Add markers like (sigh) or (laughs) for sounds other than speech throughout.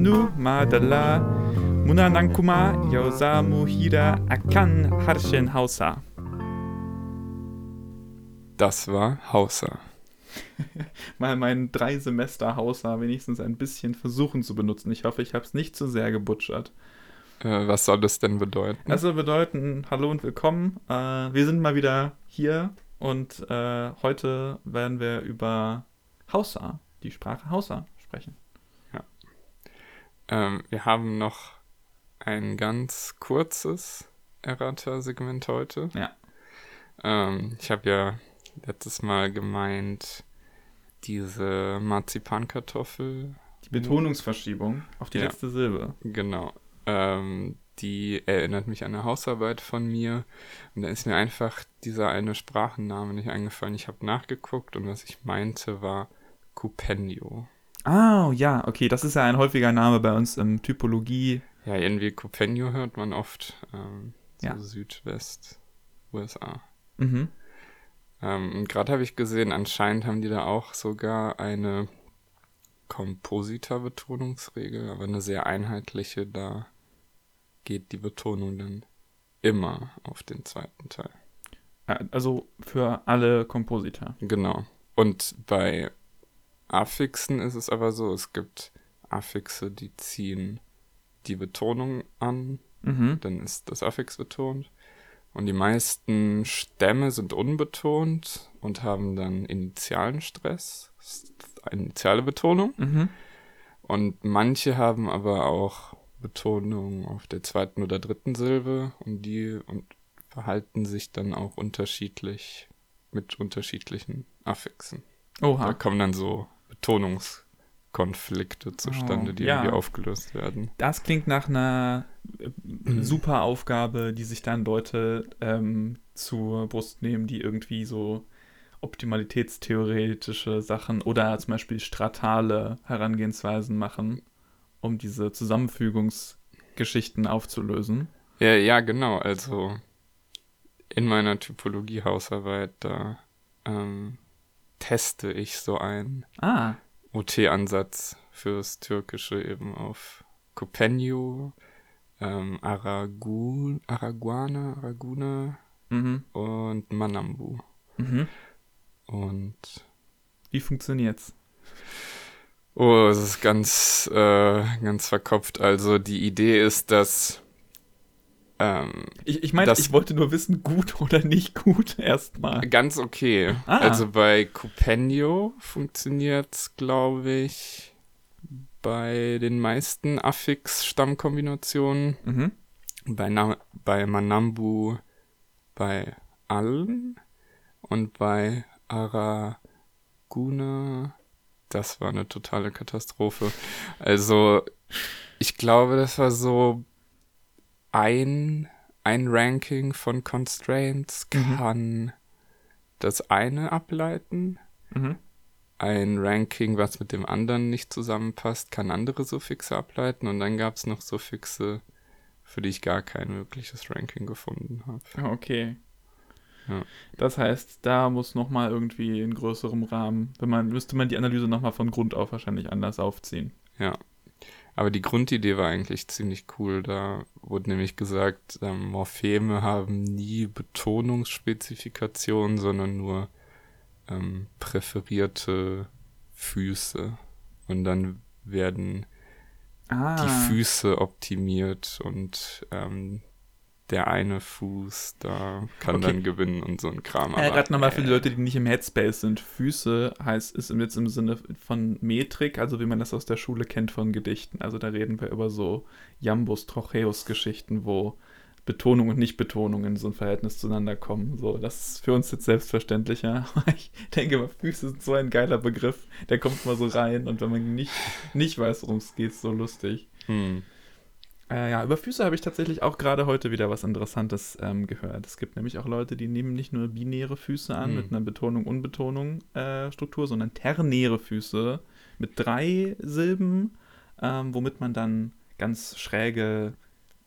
nu madala munanankuma yosamu hira akan harshen hausa. Das war Hausa. (laughs) Mal mein drei Semester Hausa wenigstens ein bisschen versuchen zu benutzen. Ich hoffe, ich habe es nicht zu sehr gebutschert. Äh, was soll das denn bedeuten? Also bedeuten Hallo und Willkommen. Äh, wir sind mal wieder hier und äh, heute werden wir über Hausa, die Sprache Hausa, sprechen. Ähm, wir haben noch ein ganz kurzes Errata-Segment heute. Ja. Ähm, ich habe ja letztes Mal gemeint, diese Marzipankartoffel, Die Betonungsverschiebung auf die Ja. letzte Silbe. genau, ähm, die erinnert mich an eine Hausarbeit von mir. Und da ist mir einfach dieser eine Sprachenname nicht eingefallen. Ich habe nachgeguckt und was ich meinte war Cupendio. Ah, ja, okay, das ist ja ein häufiger Name bei uns im Typologie. Ja, irgendwie Cupendio hört man oft ähm, so Ja. Südwest USA. Mhm. Ähm, und gerade habe ich gesehen, anscheinend haben die da auch sogar eine Kompositorbetonungsregel, aber eine sehr einheitliche. Da geht die Betonung dann immer auf den zweiten Teil. Äh, Also für alle Kompositor. Genau. Und bei Affixen ist es aber so, es gibt Affixe, die ziehen die Betonung an Mhm. dann ist das Affix betont. Und die meisten Stämme sind unbetont und haben dann initialen Stress, initiale Betonung. Mhm. Und manche haben aber auch Betonung auf der zweiten oder dritten Silbe und die und verhalten sich dann auch unterschiedlich mit unterschiedlichen Affixen. Da Oha. kommen dann so Betonungskonflikte zustande, Oh, die ja. irgendwie aufgelöst werden. Das klingt nach einer äh, Mhm. super Aufgabe, die sich dann Leute ähm, zur Brust nehmen, die irgendwie so optimalitätstheoretische Sachen oder zum Beispiel stratale Herangehensweisen machen, um diese Zusammenfügungsgeschichten aufzulösen. Ja, ja, genau. Also in meiner Typologie-Hausarbeit, da ähm, teste ich so einen Ah, OT-Ansatz fürs Türkische eben auf Copenio, ähm, Aragun, Araguana, Araguna mhm. und Manambu. Mhm. Und Wie funktioniert's? oh, es ist ganz, äh, ganz verkopft. Also die Idee ist, dass ähm, Ich, ich meine, ich wollte nur wissen, gut oder nicht gut erstmal. Ganz okay. Ah. Also bei Cupendio funktioniert's, glaube ich, bei den meisten Affix-Stammkombinationen. Mhm. Bei, Na bei Manambu bei allen und bei Araguna, das war eine totale Katastrophe. Also, ich glaube, das war so ein, ein Ranking von Constraints Mhm. kann das eine ableiten. Mhm. Ein Ranking, was mit dem anderen nicht zusammenpasst, kann andere Suffixe ableiten. Und dann gab es noch Suffixe, für die ich gar kein mögliches Ranking gefunden habe. Okay. Ja. Das heißt, da muss nochmal irgendwie in größerem Rahmen, wenn man, müsste man die Analyse nochmal von Grund auf wahrscheinlich anders aufziehen. Ja. Aber die Grundidee war eigentlich ziemlich cool. Da wurde nämlich gesagt, ähm, Morpheme haben nie Betonungsspezifikationen, sondern nur ähm, präferierte Füße. Und dann werden Ah. die Füße optimiert und ähm, der eine Fuß, da kann Okay. dann gewinnen und so ein Kram. Aber, Gerade nochmal für die äh, Leute, die nicht im Headspace sind. Füße heißt, ist jetzt im Sinne von Metrik, also wie man das aus der Schule kennt von Gedichten. Also da reden wir über so Jambus, Trocheus-Geschichten, wo Betonung und Nichtbetonung in so ein Verhältnis zueinander kommen. So, das ist für uns jetzt selbstverständlicher. (laughs) Ich denke mal, Füße sind so ein geiler Begriff. Der kommt mal so rein und wenn man nicht, nicht weiß, worum es geht, ist so lustig. Hm. Äh, ja, über Füße habe ich tatsächlich auch gerade heute wieder was Interessantes ähm, gehört. Es gibt nämlich auch Leute, die nehmen nicht nur binäre Füße an Hm. mit einer Betonung-Unbetonung-Struktur, sondern ternäre Füße mit drei Silben, ähm, womit man dann ganz schräge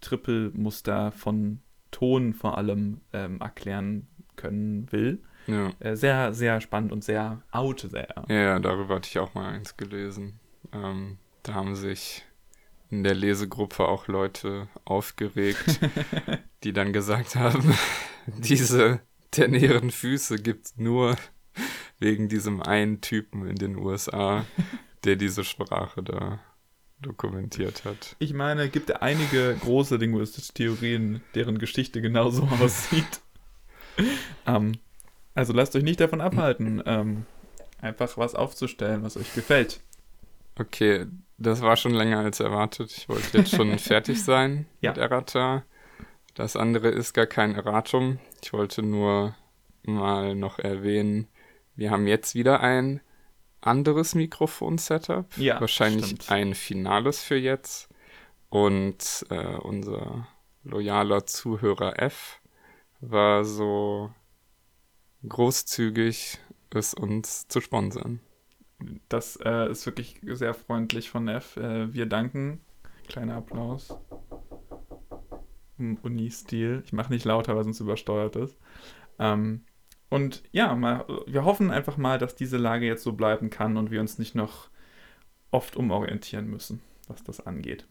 Trippelmuster von Ton vor allem ähm, erklären können will. Ja. Äh, sehr, sehr spannend und sehr out sehr. ja, ja, darüber hatte ich auch mal eins gelesen. Ähm, da haben sich in der Lesegruppe auch Leute aufgeregt, (laughs) die dann gesagt haben, (laughs) diese ternären Füße gibt es nur wegen diesem einen Typen in den USA, der diese Sprache da dokumentiert hat. Ich meine, gibt es einige große linguistische Theorien, deren Geschichte genauso (laughs) aussieht. ähm, also lasst euch nicht davon abhalten, ähm, einfach was aufzustellen, was euch gefällt. Okay, das war schon länger als erwartet. Ich wollte jetzt schon (laughs) fertig sein ja. mit Errata. Das andere ist gar kein Erratum. Ich wollte nur mal noch erwähnen, wir haben jetzt wieder ein anderes Mikrofon-Setup. Ja, Wahrscheinlich stimmt. ein finales für jetzt. Und äh, unser loyaler Zuhörer F war so großzügig, es uns zu sponsern. Das äh, ist wirklich sehr freundlich von F. Äh, wir danken. Kleiner Applaus. Im Uni-Stil. Ich mache nicht lauter, weil sonst übersteuert ist. Ähm, und ja, mal, wir hoffen einfach mal, dass diese Lage jetzt so bleiben kann und wir uns nicht noch oft umorientieren müssen, was das angeht.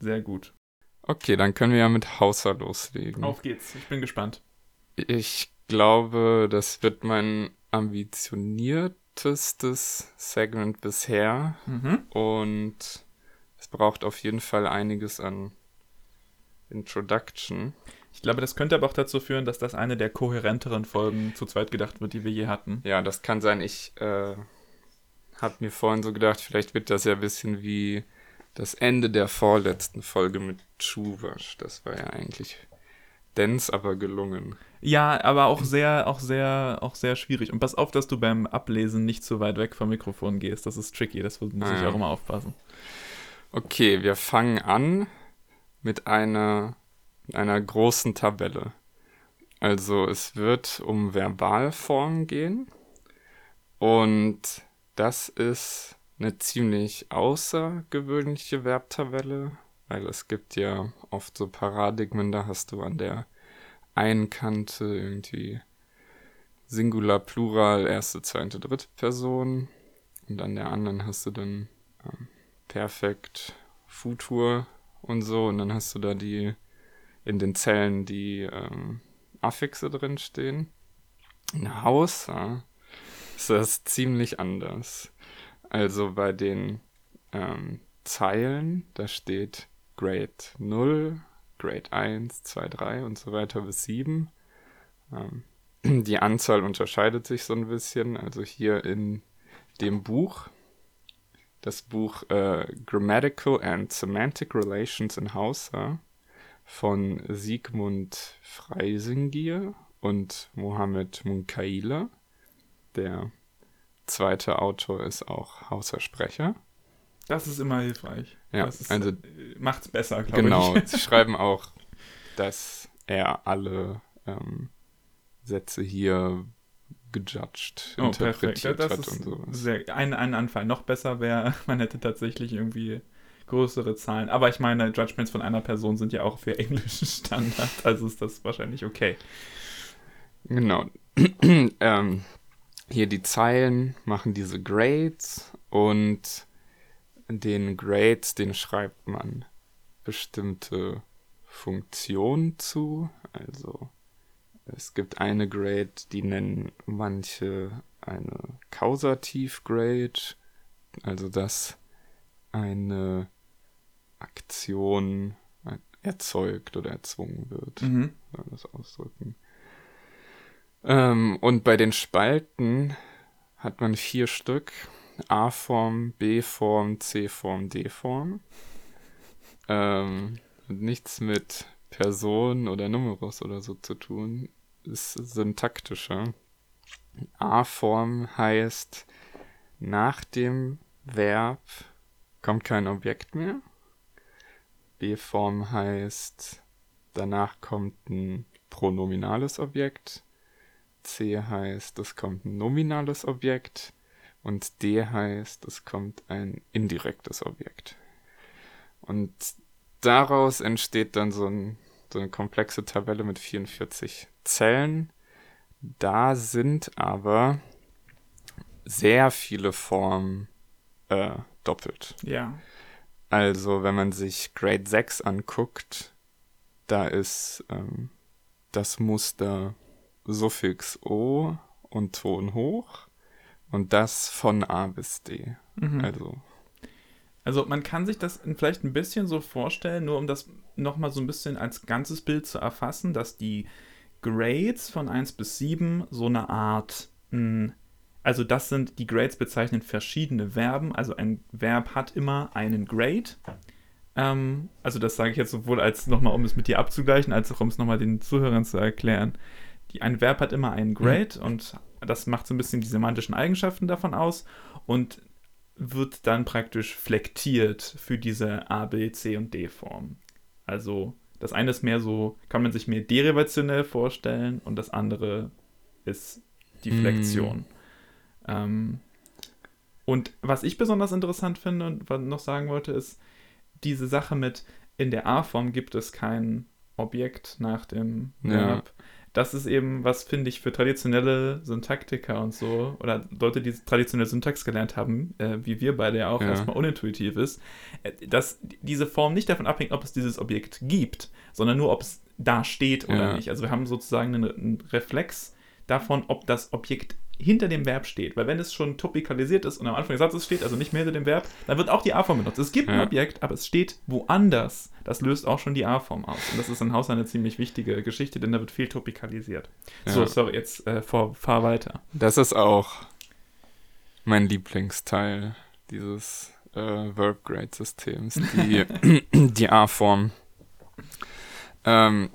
Sehr gut. Okay, dann können wir ja mit Hauser loslegen. Auf geht's, ich bin gespannt. Ich glaube, das wird mein ambitioniertestes Segment bisher. Mhm. Und es braucht auf jeden Fall einiges an Introduction. Ich glaube, das könnte aber auch dazu führen, dass das eine der kohärenteren Folgen zu zweit gedacht wird, die wir je hatten. Ja, das kann sein. Ich äh, habe mir vorhin so gedacht, vielleicht wird das ja ein bisschen wie das Ende der vorletzten Folge mit Schuwasch. Das war ja eigentlich dense, aber gelungen. Ja, aber auch sehr, auch sehr, auch sehr schwierig. Und pass auf, dass du beim Ablesen nicht zu weit weg vom Mikrofon gehst. Das ist tricky, das muss ah, ich auch immer aufpassen. Okay, wir fangen an mit einer einer großen Tabelle. Also es wird um Verbalform gehen und das ist eine ziemlich außergewöhnliche Verbtabelle, weil es gibt ja oft so Paradigmen, da hast du an der einen Kante irgendwie Singular, Plural, erste, zweite, dritte Person und an der anderen hast du dann ähm, Perfekt, Futur und so und dann hast du da die in den Zellen die ähm, Affixe drinstehen. In Haus ja, ist das ziemlich anders. Also bei den ähm, Zeilen, da steht Grade 0, Grade 1, 2, 3 und so weiter bis 7. Ähm, (clears throat) die Anzahl unterscheidet sich so ein bisschen. Also hier in dem Buch, das Buch äh, Grammatical and Semantic Relations in Hausa, von Sigmund Freisingier und Mohammed Munkaila. Der zweite Autor ist auch Hauser-Sprecher. Das ist immer hilfreich. Ja, das ist, also äh, macht's besser, glaube genau, ich. Genau, sie (laughs) schreiben auch, dass er alle ähm, Sätze hier gejudged, oh, interpretiert ja, hat und sowas. Sehr, ein, ein Anfall. Noch besser wäre, (laughs) man hätte tatsächlich irgendwie größere Zahlen. Aber ich meine, Judgments von einer Person sind ja auch für englischen (laughs) Standard, also ist das wahrscheinlich okay. Genau. (clears throat) ähm, hier die Zeilen machen diese Grades und den Grades, den schreibt man bestimmte Funktionen zu. Also es gibt eine Grade, die nennen manche eine Kausativ-Grade, also dass eine Aktion erzeugt oder erzwungen wird. Mhm. Soll das ausdrücken. Ähm, und bei den Spalten hat man vier Stück. A-Form, B-Form, C-Form, D-Form. Ähm, nichts mit Person oder Numerus oder so zu tun. Ist syntaktischer. A-Form heißt nach dem Verb kommt kein Objekt mehr. B-Form heißt, danach kommt ein pronominales Objekt. C heißt, es kommt ein nominales Objekt. Und D heißt, es kommt ein indirektes Objekt. Und daraus entsteht dann so, ein, so eine komplexe Tabelle mit 44 Zellen. Da sind aber sehr viele Formen äh, doppelt. Ja. Also, wenn man sich Grade 6 anguckt, da ist ähm, das Muster Suffix O und Ton hoch und das von A bis D. Mhm. Also. Also man kann sich das vielleicht ein bisschen so vorstellen, nur um das nochmal so ein bisschen als ganzes Bild zu erfassen, dass die Grades von 1 bis 7 so eine Art, mh, hm, also das sind, die Grades bezeichnen verschiedene Verben, also ein Verb hat immer einen Grade. Ähm, also das sage ich jetzt sowohl als nochmal, um es mit dir abzugleichen, als auch um es nochmal den Zuhörern zu erklären. Die, ein Verb hat immer einen Grade mhm. und das macht so ein bisschen die semantischen Eigenschaften davon aus und wird dann praktisch flektiert für diese A, B, C und D Form. Also das eine ist mehr so, kann man sich mehr derivationell vorstellen und das andere ist die Flexion. Mm. Ähm, und was ich besonders interessant finde und was noch sagen wollte, ist diese Sache mit, in der A-Form gibt es kein Objekt nach dem Verb. Ja das ist eben, was finde ich für traditionelle Syntaktiker und so, oder Leute, die traditionelle Syntax gelernt haben, äh, wie wir beide ja auch ja. erstmal unintuitiv ist, äh, dass diese Form nicht davon abhängt, ob es dieses Objekt gibt, sondern nur, ob es da steht oder ja. nicht. Also wir haben sozusagen einen, einen Reflex davon, ob das Objekt hinter dem Verb steht. Weil wenn es schon topikalisiert ist und am Anfang des Satzes steht, also nicht mehr hinter dem Verb, dann wird auch die A-Form benutzt. Es gibt ja. ein Objekt, aber es steht woanders. Das löst auch schon die A-Form aus. Und das ist in Haus eine ziemlich wichtige Geschichte, denn da wird viel topikalisiert. Ja. So, sorry, jetzt äh, vor, fahr weiter. Das ist auch mein Lieblingsteil dieses äh, Verb-Grade-Systems, die, (laughs) die A-Form. Ähm,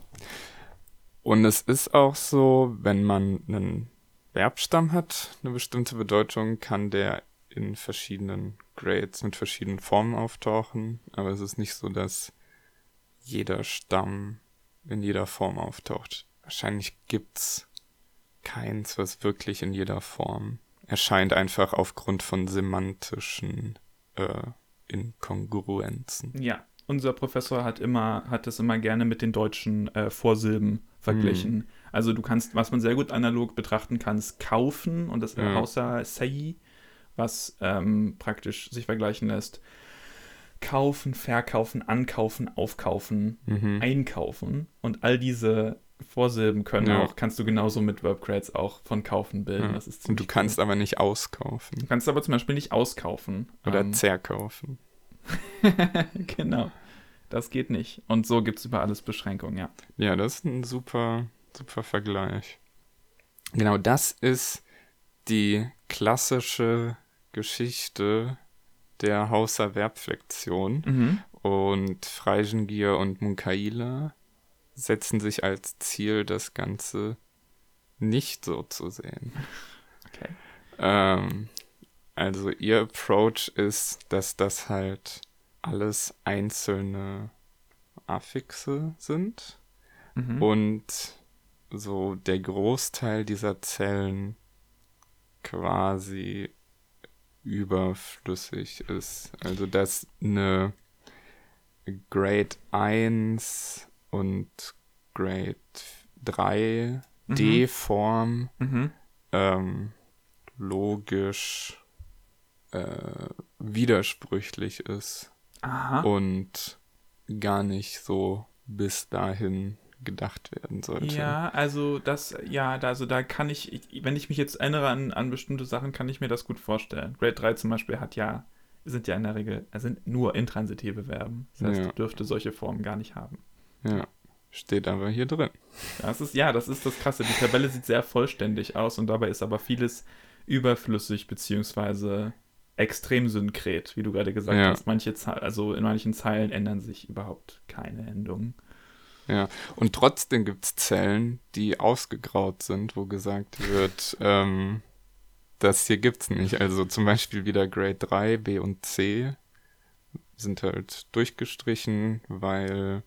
und es ist auch so, wenn man einen Verbstamm hat eine bestimmte Bedeutung, kann der in verschiedenen Grades mit verschiedenen Formen auftauchen, aber es ist nicht so, dass jeder Stamm in jeder Form auftaucht. Wahrscheinlich gibt's keins, was wirklich in jeder Form erscheint, einfach aufgrund von semantischen äh, Inkongruenzen. Ja, unser Professor hat immer, hat es immer gerne mit den deutschen äh, Vorsilben verglichen. Mhm. Also du kannst, was man sehr gut analog betrachten kann, ist kaufen und das ja. Hausa Sei, was ähm, praktisch sich vergleichen lässt. Kaufen, verkaufen, ankaufen, aufkaufen, mhm. einkaufen und all diese Vorsilben können ja. auch, kannst du genauso mit Verbcreds auch von kaufen bilden. Ja. und du kannst cool. aber nicht auskaufen. Du kannst aber zum Beispiel nicht auskaufen. Oder ähm, zerkaufen. (laughs) genau. Das geht nicht. Und so gibt es über alles Beschränkungen, ja. Ja, das ist ein super, super Vergleich. Genau, das ist die klassische Geschichte der Hauserwerbflexion. Mhm. Und Freisengier und Munkaila setzen sich als Ziel, das Ganze nicht so zu sehen. Okay. Ähm, also ihr Approach ist, dass das halt alles einzelne Affixe sind mhm. und so der Großteil dieser Zellen quasi überflüssig ist. Also dass eine Grade 1 und Grade 3 mhm. D-Form mhm. ähm, logisch äh, widersprüchlich ist. Aha. und gar nicht so bis dahin gedacht werden sollte. Ja, also das, ja, also da kann ich, wenn ich mich jetzt erinnere an, an bestimmte Sachen, kann ich mir das gut vorstellen. Grade 3 zum Beispiel hat ja, sind ja in der Regel, sind nur intransitive Verben. Das heißt, ja. dürfte solche Formen gar nicht haben. Ja, steht aber hier drin. Das ist, ja, das ist das Krasse. Die Tabelle sieht sehr vollständig aus und dabei ist aber vieles überflüssig, beziehungsweise extrem synkret, wie du gerade gesagt ja. hast. Manche also in manchen Zeilen ändern sich überhaupt keine Endungen. Ja, und trotzdem gibt es Zellen, die ausgegraut sind, wo gesagt wird, ähm, das hier gibt's nicht. Also zum Beispiel wieder Grade 3, B und C sind halt durchgestrichen, weil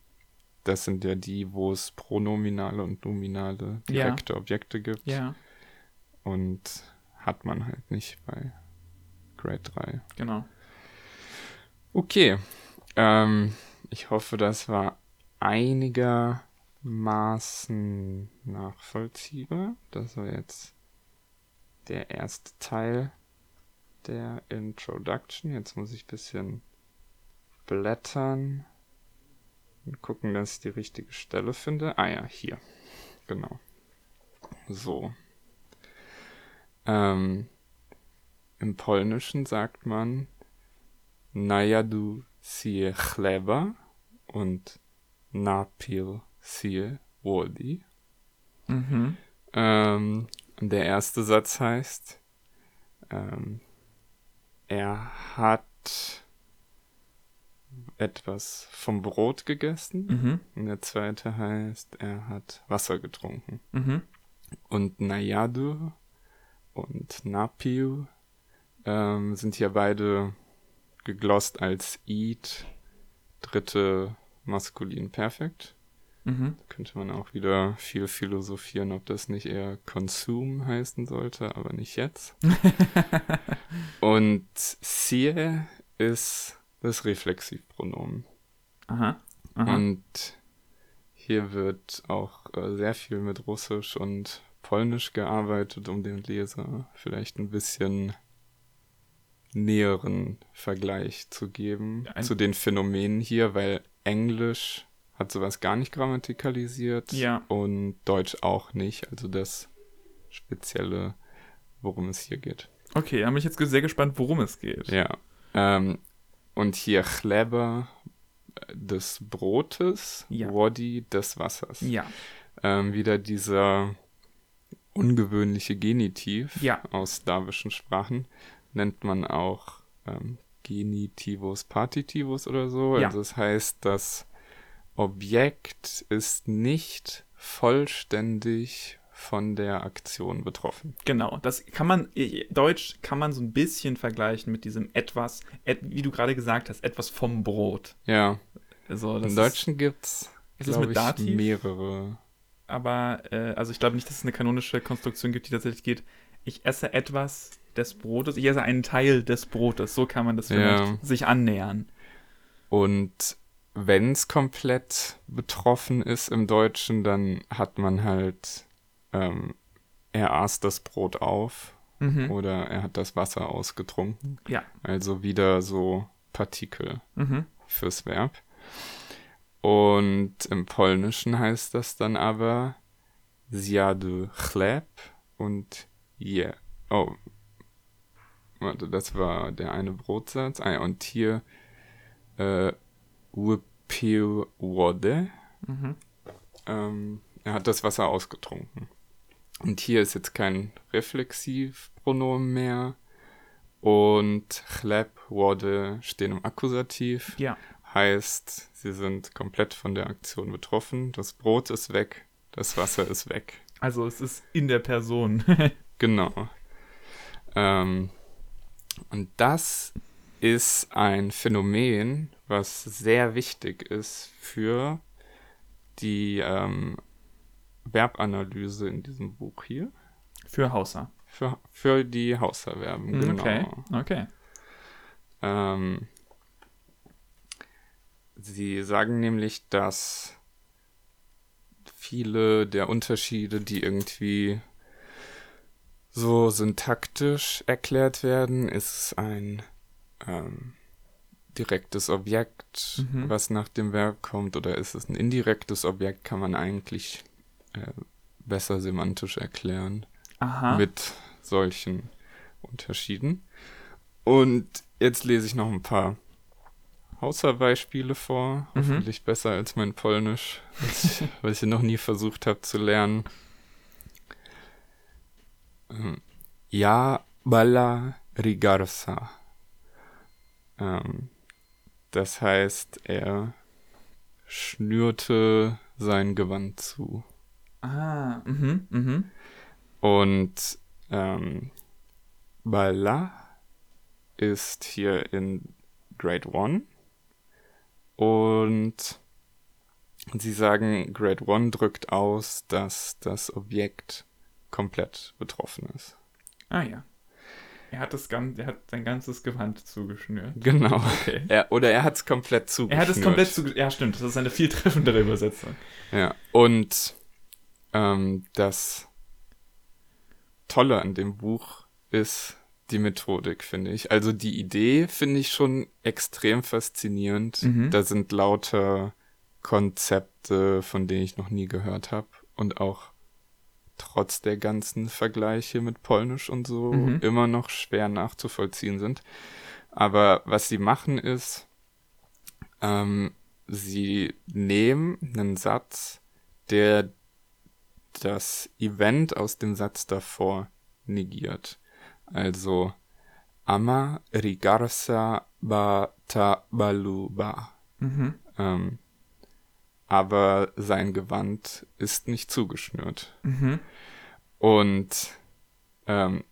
das sind ja die, wo es pronominale und nominale direkte ja. Objekte gibt. Ja. Und hat man halt nicht bei Grade 3. Genau. Okay. Ähm, ich hoffe, das war einigermaßen nachvollziehbar. Das war jetzt der erste Teil der Introduction. Jetzt muss ich ein bisschen blättern und gucken, dass ich die richtige Stelle finde. Ah ja, hier. Genau. So. Ähm, Im Polnischen sagt man Najadu sie chleba und napil sie wodi. Mhm. Ähm, der erste Satz heißt, ähm, er hat etwas vom Brot gegessen. Mhm. Und der zweite heißt, er hat Wasser getrunken. Mhm. Und Nayadu und Napiu ähm, sind hier beide geglost als Eat, dritte maskulin perfekt. Mhm. Könnte man auch wieder viel philosophieren, ob das nicht eher Consume heißen sollte, aber nicht jetzt. (laughs) Und Sie ist das Reflexivpronomen. Aha. Aha. Und hier wird auch äh, sehr viel mit Russisch und Polnisch gearbeitet, um dem Leser vielleicht ein bisschen näheren Vergleich zu geben Ein- zu den Phänomenen hier, weil Englisch hat sowas gar nicht grammatikalisiert Ja. und Deutsch auch nicht. Also das Spezielle, worum es hier geht. Okay, da bin ich jetzt sehr gespannt, worum es geht. Ja. Ähm, und hier Chleba des Brotes, Ja. Wodi des Wassers. Ja. Ähm, wieder dieser ungewöhnliche Genitiv Ja. aus slawischen Sprachen nennt man auch ähm, Genitivus Partitivus oder so. Ja. Also das heißt, das Objekt ist nicht vollständig von der Aktion betroffen. Genau, das kann man, Deutsch kann man so ein bisschen vergleichen mit diesem etwas, et, wie du gerade gesagt hast, etwas vom Brot. Ja, Also, im Deutschen gibt's Ist es mehrere. aber, äh, also ich glaube nicht, dass es eine kanonische Konstruktion gibt, die tatsächlich geht, ich esse etwas des Brotes, ich esse einen Teil des Brotes, so kann man das vielleicht Ja. sich annähern. Und wenn es komplett betroffen ist im Deutschen, dann hat man halt, ähm, er aß das Brot auf Mhm. oder er hat das Wasser ausgetrunken. Ja. Also wieder so Partikel Mhm. fürs Verb. Und im Polnischen heißt das dann aber zjadł chleb und je. Oh. Warte, das war der eine Brotsatz. Ah ja, und hier äh, wodę. Mhm. Ähm, er hat das Wasser ausgetrunken. Und hier ist jetzt kein Reflexivpronomen mehr. Und chleb, wodę stehen im Akkusativ. Ja. Heißt, sie sind komplett von der Aktion betroffen. Das Brot ist weg, das Wasser ist weg. Also es ist in der Person. (laughs) Genau. Ähm, und das ist ein Phänomen, was sehr wichtig ist für die ähm, Verbanalyse in diesem Buch hier. Für Hauser. Für, für die Hauserverben, Mhm, genau. Okay. Okay. Ähm, sie sagen nämlich, dass viele der Unterschiede, die irgendwie so syntaktisch erklärt werden, ist ein ähm, direktes Objekt, Mhm. was nach dem Verb kommt, oder ist es ein indirektes Objekt, kann man eigentlich äh, besser semantisch erklären Aha. mit solchen Unterschieden. Und jetzt lese ich noch ein paar Hauser-Beispiele vor. Mhm. Hoffentlich besser als mein Polnisch, was ich, (laughs) was ich noch nie versucht habe zu lernen. Ja, bala rigarsa. Ähm, das heißt, er schnürte sein Gewand zu. Ah, mhm, mhm. Und ähm, Bala ist hier in Grade 1. Und sie sagen, Grade 1 drückt aus, dass das Objekt komplett betroffen ist. Ah ja. Er hat das gan er hat sein ganzes Gewand zugeschnürt. Genau. Okay. (laughs) Er, oder er hat es komplett zugeschnürt. Er hat es komplett zugeschnürt. Ja, stimmt. Das ist eine viel treffendere Übersetzung. Ja, und ähm, das Tolle an dem Buch ist, die Methodik, finde ich. Also die Idee finde ich schon extrem faszinierend. Mhm. Da sind lauter Konzepte, von denen ich noch nie gehört habe. Und auch trotz der ganzen Vergleiche mit Polnisch und so Mhm. immer noch schwer nachzuvollziehen sind. Aber was sie machen ist, ähm, sie nehmen einen Satz, der das Event aus dem Satz davor negiert. Also Ama rigarsa ba ta baluba. Mhm. Ähm, aber sein Gewand ist nicht zugeschnürt. Mhm. Und ähm,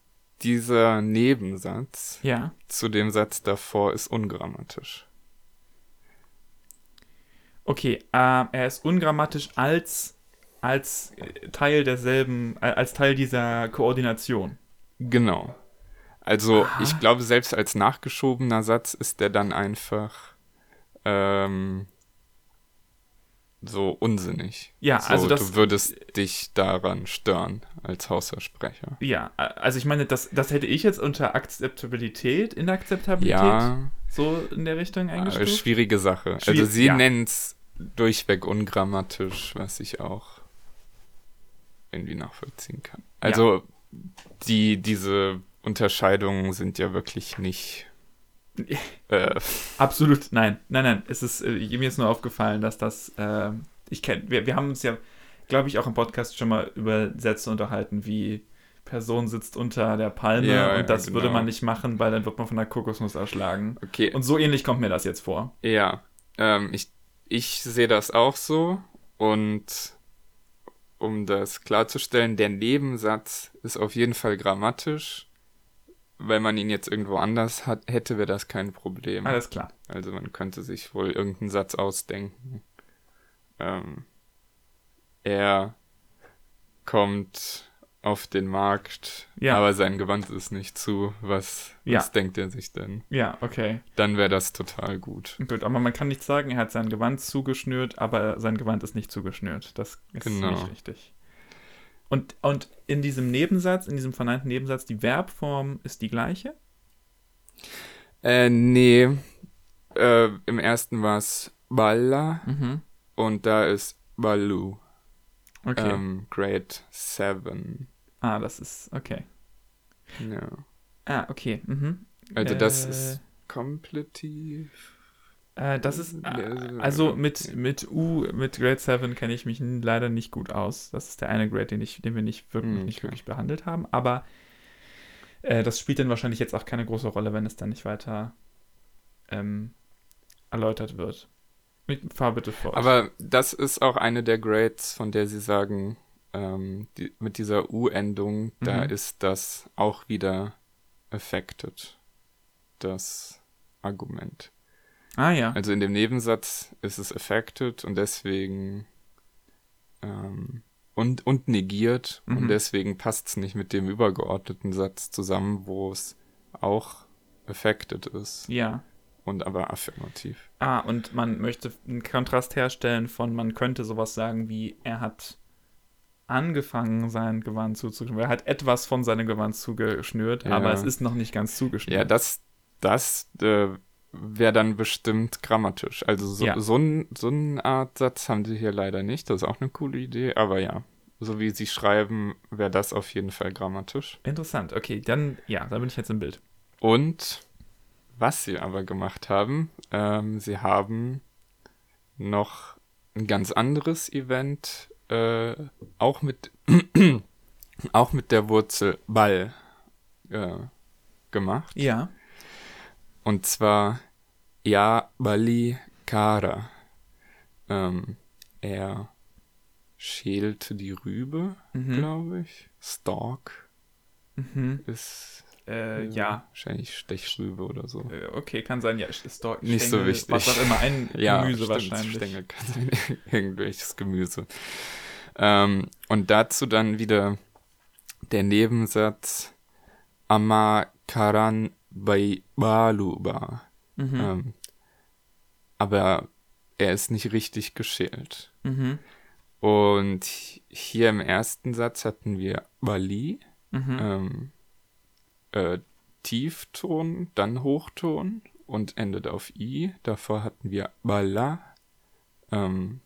dieser Nebensatz Ja. zu dem Satz davor ist ungrammatisch. Okay, ähm, er ist ungrammatisch als, als äh, Teil derselben, äh, als Teil dieser Koordination. Genau. Also Aha. ich glaube, selbst als nachgeschobener Satz ist der dann einfach ähm, so unsinnig. Ja, so, also das- du würdest dich daran stören als Hausversprecher. Ja, also ich meine, das, das hätte ich jetzt unter Akzeptabilität, Inakzeptabilität Ja, so in der Richtung äh, eingestuft. schwierige Sache. also Schwierig, sie ja. nennen es durchweg ungrammatisch, was ich auch irgendwie nachvollziehen kann. Also die, diese Unterscheidungen sind ja wirklich nicht äh, Absolut, nein, nein, nein. Es ist, äh, mir ist nur aufgefallen, dass das, äh, ich kenne, wir, wir haben uns ja, glaube ich, auch im Podcast schon mal über Sätze unterhalten, wie Person sitzt unter der Palme Ja, und das würde genau. man nicht machen, weil dann wird man von der Kokosnuss erschlagen. okay. Und so ähnlich kommt mir das jetzt vor. Ja, ähm, ich, ich sehe das auch so und um das klarzustellen, der Nebensatz ist auf jeden Fall grammatisch. Wenn man ihn jetzt irgendwo anders hat, hätte, wäre das kein Problem. Alles klar. Also man könnte sich wohl irgendeinen Satz ausdenken. Ähm, er kommt auf den Markt, Ja. aber sein Gewand ist nicht zu. Was, Ja. was denkt er sich denn? Ja, okay. Dann wäre das total gut. Gut, aber man kann nicht sagen, er hat sein Gewand zugeschnürt, aber sein Gewand ist nicht zugeschnürt. Das ist Genau. nicht richtig. Und, und in diesem Nebensatz, in diesem verneinten Nebensatz, die Verbform ist die gleiche? Äh, nee. Äh, Im ersten war es Balla Mhm. und da ist Balu. Okay. Ähm, Grade 7. ah, das ist, okay. Ja. Ah, okay. Mhm. Also das Äh, ist kompletiv. Äh, das ist, äh, also mit, mit U, mit Grade 7 kenne ich mich leider nicht gut aus. Das ist der eine Grade, den, ich, den wir nicht wirklich, Hm, nicht okay. wirklich behandelt haben. Aber äh, das spielt dann wahrscheinlich jetzt auch keine große Rolle, wenn es dann nicht weiter ähm, erläutert wird. Mit, fahr bitte fort. Aber das ist auch eine der Grades, von der sie sagen, ähm, die, mit dieser U-Endung, da Mhm. ist das auch wieder affected. Das Argument. Ah ja. Also in dem Nebensatz ist es affected und deswegen ähm, und, und negiert Mhm. und deswegen passt es nicht mit dem übergeordneten Satz zusammen, wo es auch affected ist Ja. und aber affirmativ. Ah, und man möchte einen Kontrast herstellen von, man könnte sowas sagen wie, er hat angefangen, sein Gewand zuzuschnüren. Er hat etwas von seinem Gewand zugeschnürt, Ja. aber es ist noch nicht ganz zugeschnürt. Ja, das, das äh, wäre dann bestimmt grammatisch. Also so, Ja. so, ein, so eine Art Satz haben sie hier leider nicht. Das ist auch eine coole Idee, aber ja. So wie sie schreiben, wäre das auf jeden Fall grammatisch. Interessant, okay, dann, ja, da bin ich jetzt im Bild. Und was sie aber gemacht haben, ähm, sie haben noch ein ganz anderes Event, äh, auch mit (clears throat) auch mit der Wurzel Ball äh, gemacht. Ja. Und zwar Ja Bali Kara. Ähm, er schälte die Rübe, Mhm. glaube ich. Stalk Mhm. ist Äh, äh, ja. wahrscheinlich Stechrübe oder so. Äh, Okay, kann sein, ja, dort Nicht so Stängel, wichtig. Was auch immer, ein (laughs) Ja, Gemüse stimmt, wahrscheinlich. Stängel kann sein, (laughs) irgendwelches Gemüse. Ähm, und dazu dann wieder der Nebensatz Ama Karan bei Baluba. Mhm. Ähm, aber er ist nicht richtig geschält. Mhm. Und hier im ersten Satz hatten wir Bali. Mhm. Ähm, äh, Tiefton, dann Hochton und endet auf I. Davor hatten wir Bala, ähm,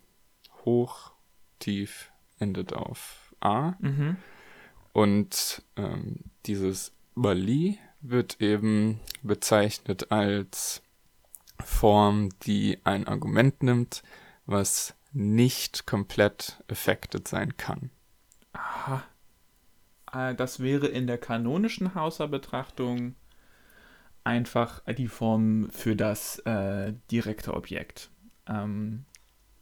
hoch, tief, endet auf A. Mhm. Und ähm, dieses Bali wird eben bezeichnet als Form, die ein Argument nimmt, was nicht komplett affected sein kann. Aha. Äh, Das wäre in der kanonischen Hauser-Betrachtung einfach die Form für das äh, direkte Objekt. Ähm,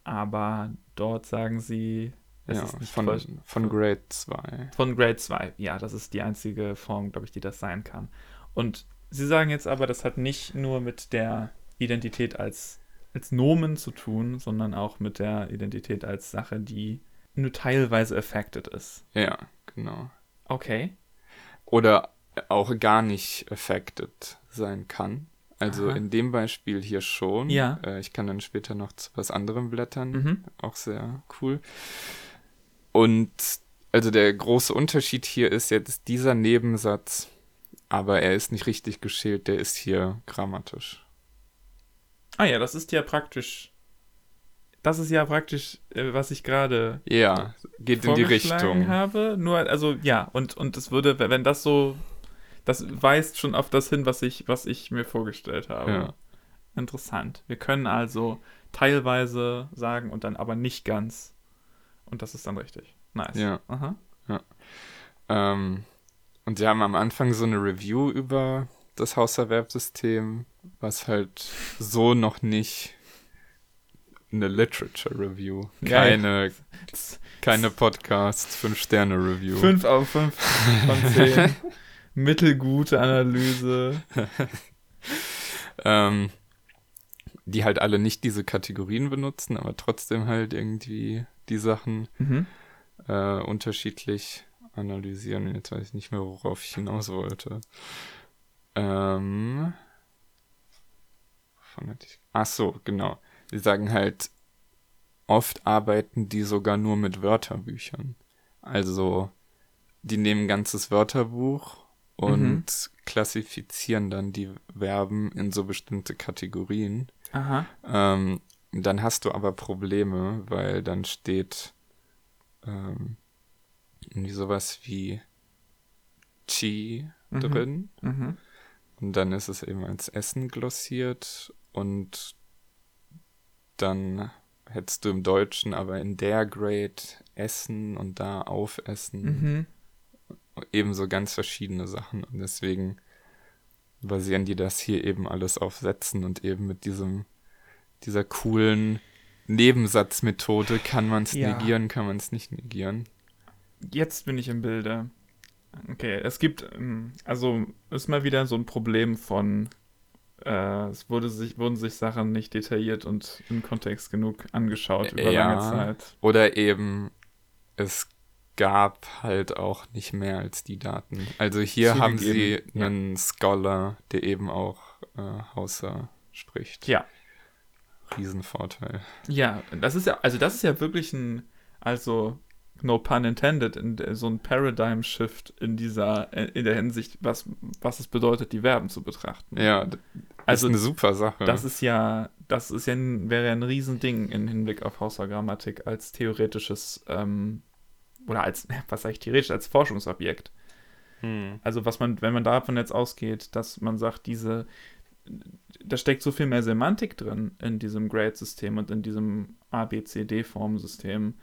aber dort sagen sie, es ja, ist nicht von, voll- von Grade 2. Von Grade 2, ja, das ist die einzige Form, glaube ich, die das sein kann. Und sie sagen jetzt aber, das hat nicht nur mit der Identität als, als Nomen zu tun, sondern auch mit der Identität als Sache, die nur teilweise affected ist. Ja, genau. Okay. Oder auch gar nicht affected sein kann. Also Aha. in dem Beispiel hier schon. Ja. Äh, ich kann dann später noch zu was anderem blättern. Mhm. Auch sehr cool. Und also der große Unterschied hier ist jetzt dieser Nebensatz, aber er ist nicht richtig geschält, der ist hier grammatisch. Ah ja, das ist ja praktisch. Das ist ja praktisch, äh, was ich gerade Ja, geht in die Richtung. habe. Nur, also ja, und, und es würde, wenn das so, das weist schon auf das hin, was ich, was ich mir vorgestellt habe. Ja. Interessant. Wir können also teilweise sagen und dann aber nicht ganz. Und das ist dann richtig. Nice. Ja. Aha. Ähm, und sie haben am Anfang so eine Review über das Hauserwerbsystem, was halt so noch nicht eine Literature Review, Geil. keine, keine Podcast, 5-Sterne-Review. Fünf auf fünf von zehn. (laughs) Mittelgute Analyse. (laughs) Ähm, die halt alle nicht diese Kategorien benutzen, aber trotzdem halt irgendwie die Sachen Mhm. äh, unterschiedlich analysieren. Und jetzt weiß ich nicht mehr, worauf ich hinaus wollte. Ähm, wovon hatte ich? Ach so, genau. Sie sagen halt, oft arbeiten die sogar nur mit Wörterbüchern. Also, die nehmen ein ganzes Wörterbuch und klassifizieren dann die Verben in so bestimmte Kategorien. Aha. Ähm, dann hast du aber Probleme, weil dann steht ähm, irgendwie sowas wie Chi Mhm. drin Mhm. und dann ist es eben als Essen glossiert und dann hättest du im Deutschen aber in der Grade Essen und da Aufessen Mhm. ebenso ganz verschiedene Sachen und deswegen basieren die das hier eben alles auf Sätzen und eben mit diesem dieser coolen Nebensatzmethode kann man es Ja. negieren, kann man es nicht negieren. Jetzt bin ich im Bilde. Okay, es gibt, ähm, also ist mal wieder so ein Problem von, äh, es wurde sich, wurden sich Sachen nicht detailliert und im Kontext genug angeschaut über Ja. lange Zeit. Oder eben es gab halt auch nicht mehr als die Daten. Also hier haben sie Zugegeben, ja. einen Scholar, der eben auch äh, Hauser spricht. Ja. Riesenvorteil. Ja, das ist ja, also das ist ja wirklich ein, also no pun intended, in so ein Paradigm Shift in dieser, äh, in der Hinsicht, was, was es bedeutet, die Verben zu betrachten. Ja, d- also ist eine super Sache. Das ist ja, das ist ja wäre ja ein Riesending im Hinblick auf Hauser-Grammatik als theoretisches, ähm, oder als, (laughs) was sage ich theoretisch, als Forschungsobjekt. hm. Also was man, wenn man davon jetzt ausgeht, dass man sagt, diese, da steckt so viel mehr Semantik drin in diesem Grade-System und in diesem ABCD-Formsystem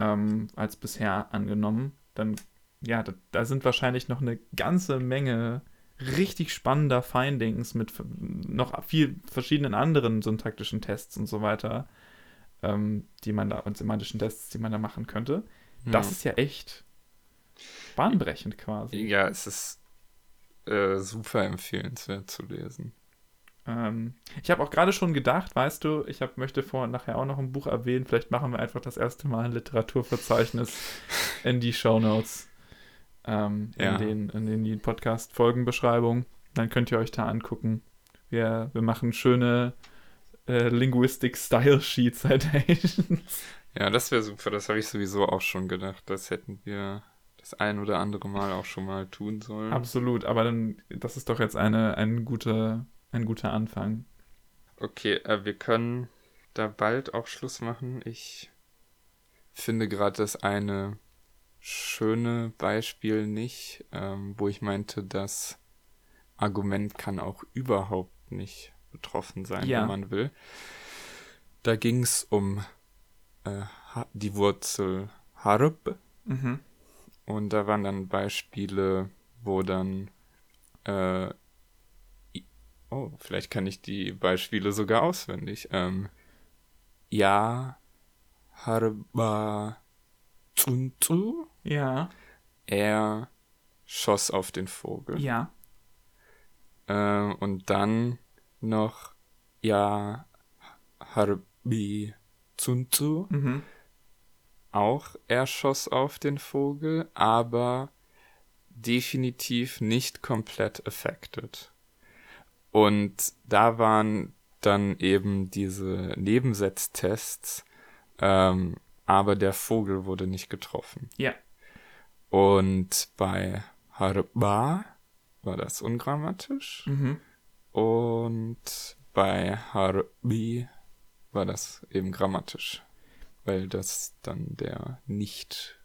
ähm, als bisher angenommen, dann, ja, da, da sind wahrscheinlich noch eine ganze Menge richtig spannender Findings mit noch viel verschiedenen anderen syntaktischen Tests und so weiter, ähm, die man da, und semantischen Tests, die man da machen könnte. Das Ja. ist ja echt bahnbrechend quasi. Ja, es ist äh, super empfehlenswert zu lesen. Ähm, ich habe auch gerade schon gedacht, weißt du, ich hab, möchte vor und nachher auch noch ein Buch erwähnen. Vielleicht machen wir einfach das erste Mal ein Literaturverzeichnis (laughs) in die Shownotes. Ähm, Ja. in, den, in den die Podcast-Folgenbeschreibung. Dann könnt ihr euch da angucken. Wir, wir machen schöne äh, Linguistic Style Sheet Citations. (laughs) Ja, das wäre super. Das habe ich sowieso auch schon gedacht. Das hätten wir, das ein oder andere Mal auch schon mal tun sollen. Absolut, aber dann, das ist doch jetzt eine, ein, guter, ein guter Anfang. Okay, äh, wir können da bald auch Schluss machen. Ich finde gerade das eine schöne Beispiel nicht, ähm, wo ich meinte, das Argument kann auch überhaupt nicht betroffen sein, Ja. wenn man will. Da ging es um äh, die Wurzel Harb Mhm. und da waren dann Beispiele, wo dann äh, oh, vielleicht kann ich die Beispiele sogar auswendig. Ähm, ja, Harba Tsuntu. Ja, Er schoss auf den Vogel. ja. Äh, und dann noch Ja, Harbi Tsuntu. Mhm. Auch er schoss auf den Vogel, aber definitiv nicht komplett affected. Und da waren dann eben diese Nebensetztests, ähm, aber der Vogel wurde nicht getroffen. Ja. Und bei Harba war das ungrammatisch. Mhm. Und bei Harbi war das eben grammatisch, weil das dann der nicht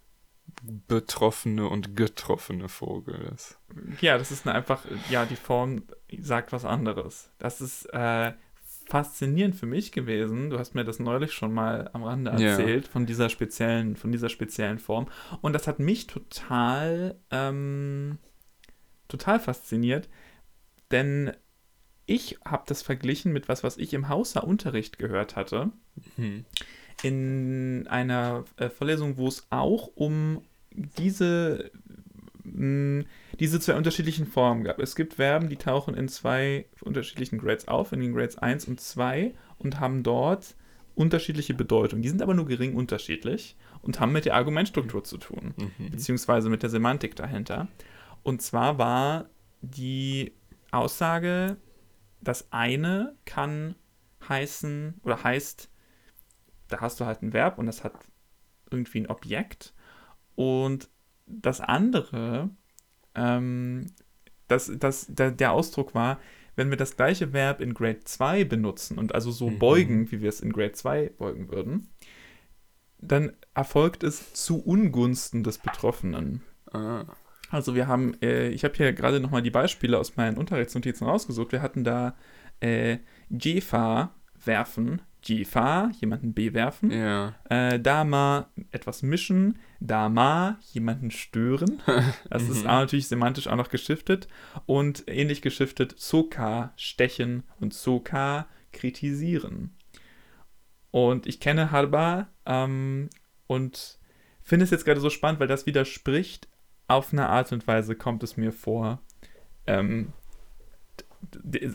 betroffene und getroffene Vogel ist. Ja, das ist eine einfach, ja, die Form sagt was anderes. Das ist äh, faszinierend für mich gewesen. Du hast mir das neulich schon mal am Rande Ja. erzählt von dieser speziellen, von dieser speziellen Form. Und das hat mich total, ähm, total fasziniert, denn ich habe das verglichen mit was, was ich im Hauser-Unterricht gehört hatte Hm. In einer äh, Vorlesung, wo es auch um diese, mh, diese zwei unterschiedlichen Formen gab. Es gibt Verben, die tauchen in zwei unterschiedlichen Grades auf, in den Grades 1 und 2 und haben dort unterschiedliche Bedeutung. Die sind aber nur gering unterschiedlich und haben mit der Argumentstruktur zu tun Mhm. beziehungsweise mit der Semantik dahinter. Und zwar war die Aussage, das eine kann heißen oder heißt, da hast du halt ein Verb und das hat irgendwie ein Objekt. Und das andere, ähm, das, das, der, der Ausdruck war, wenn wir das gleiche Verb in Grade 2 benutzen und also so Mhm. beugen, wie wir es in Grade 2 beugen würden, dann erfolgt es zu Ungunsten des Betroffenen. Ah. Also wir haben, äh, ich habe hier gerade nochmal die Beispiele aus meinen Unterrichtsnotizen rausgesucht. Wir hatten da äh, Jefa werfen, Jefa, jemanden bewerfen, Ja. äh, Dama etwas mischen, Dama jemanden stören. (laughs) Das ist Mhm. natürlich semantisch auch noch geschiftet und ähnlich geschiftet Soka stechen und Soka kritisieren. Und ich kenne Harba ähm, und finde es jetzt gerade so spannend, weil das widerspricht. Auf eine Art und Weise kommt es mir vor, ähm,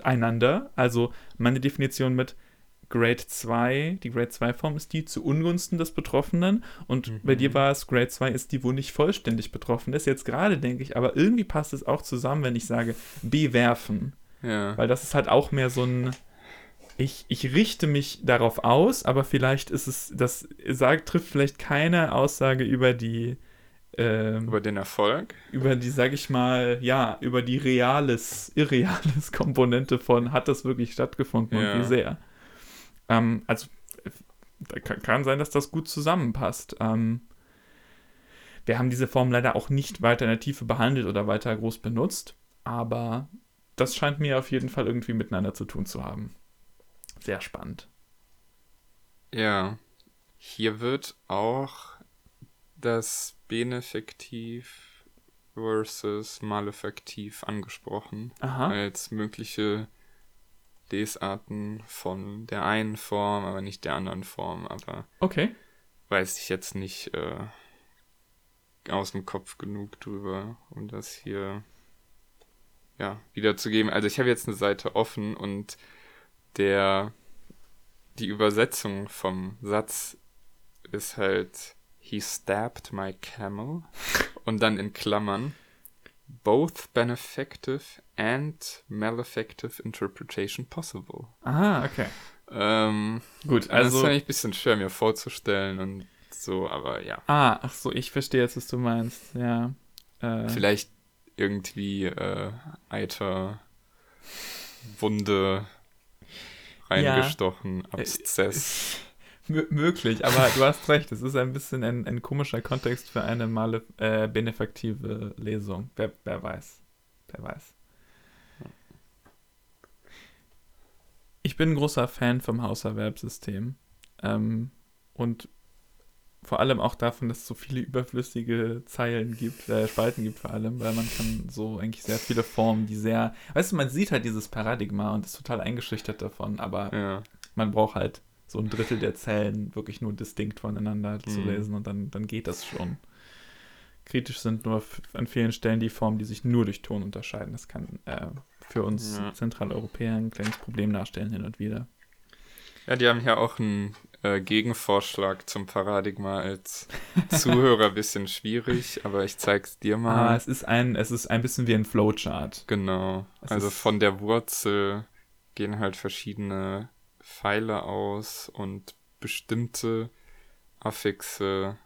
einander. Also meine Definition mit Grade 2, die Grade 2 Form ist die zu Ungunsten des Betroffenen und Mhm. bei dir war es Grade 2 ist die, wo nicht vollständig betroffen ist. Jetzt gerade denke ich, aber irgendwie passt es auch zusammen, wenn ich sage bewerfen, Ja. weil das ist halt auch mehr so ein ich, ich richte mich darauf aus, aber vielleicht ist es, das sagt, trifft vielleicht keine Aussage über die, ähm, Über den Erfolg. über die, sag ich mal, ja, über die reales, irreales (laughs) Komponente von, hat das wirklich stattgefunden Ja. und wie sehr. Ähm, also, da kann, kann sein, dass das gut zusammenpasst. Ähm, wir haben diese Form leider auch nicht weiter in der Tiefe behandelt oder weiter groß benutzt, aber das scheint mir auf jeden Fall irgendwie miteinander zu tun zu haben. Sehr spannend. Ja. Hier wird auch das Benefektiv versus Malefektiv angesprochen. Aha. als mögliche Lesarten von der einen Form, aber nicht der anderen Form. Aber Okay. weiß ich jetzt nicht äh, aus dem Kopf genug drüber, um das hier ja wiederzugeben. Also ich habe jetzt eine Seite offen und der die Übersetzung vom Satz ist halt He stabbed my camel (laughs) und dann in Klammern both benefactive and malefactive interpretation possible. Aha, okay. Ähm, Gut, also, das ist eigentlich ein bisschen schwer mir vorzustellen und so, aber ja. Ah, ach so, ich verstehe jetzt, was du meinst. Ja. Äh. Vielleicht irgendwie äh, Eiter, Wunde reingestochen, ja. Abszess. (laughs) M möglich, aber du hast recht, es ist ein bisschen ein, ein komischer Kontext für eine male, äh, benefaktive Lesung. Wer, wer weiß. Wer weiß. Ich bin ein großer Fan vom Hauserwerbssystem. Ähm, und vor allem auch davon, dass es so viele überflüssige Zeilen gibt, äh, Spalten gibt vor allem, weil man kann so eigentlich sehr viele Formen, die sehr, weißt du, man sieht halt dieses Paradigma und ist total eingeschüchtert davon, aber ja. man braucht halt so ein Drittel der Zellen wirklich nur distinkt voneinander mhm. zu lesen und dann, dann geht das schon. Kritisch sind nur an vielen Stellen die Formen, die sich nur durch Ton unterscheiden. Das kann äh, für uns ja. Zentraleuropäer ein kleines Problem darstellen hin und wieder. Ja, die haben ja auch einen äh, Gegenvorschlag zum Paradigma als Zuhörer ein (laughs) bisschen schwierig, aber ich zeig's dir mal. Ah, es ist ein, es ist ein bisschen wie ein Flowchart. Genau. Es also von der Wurzel gehen halt verschiedene Pfeile aus und bestimmte Affixe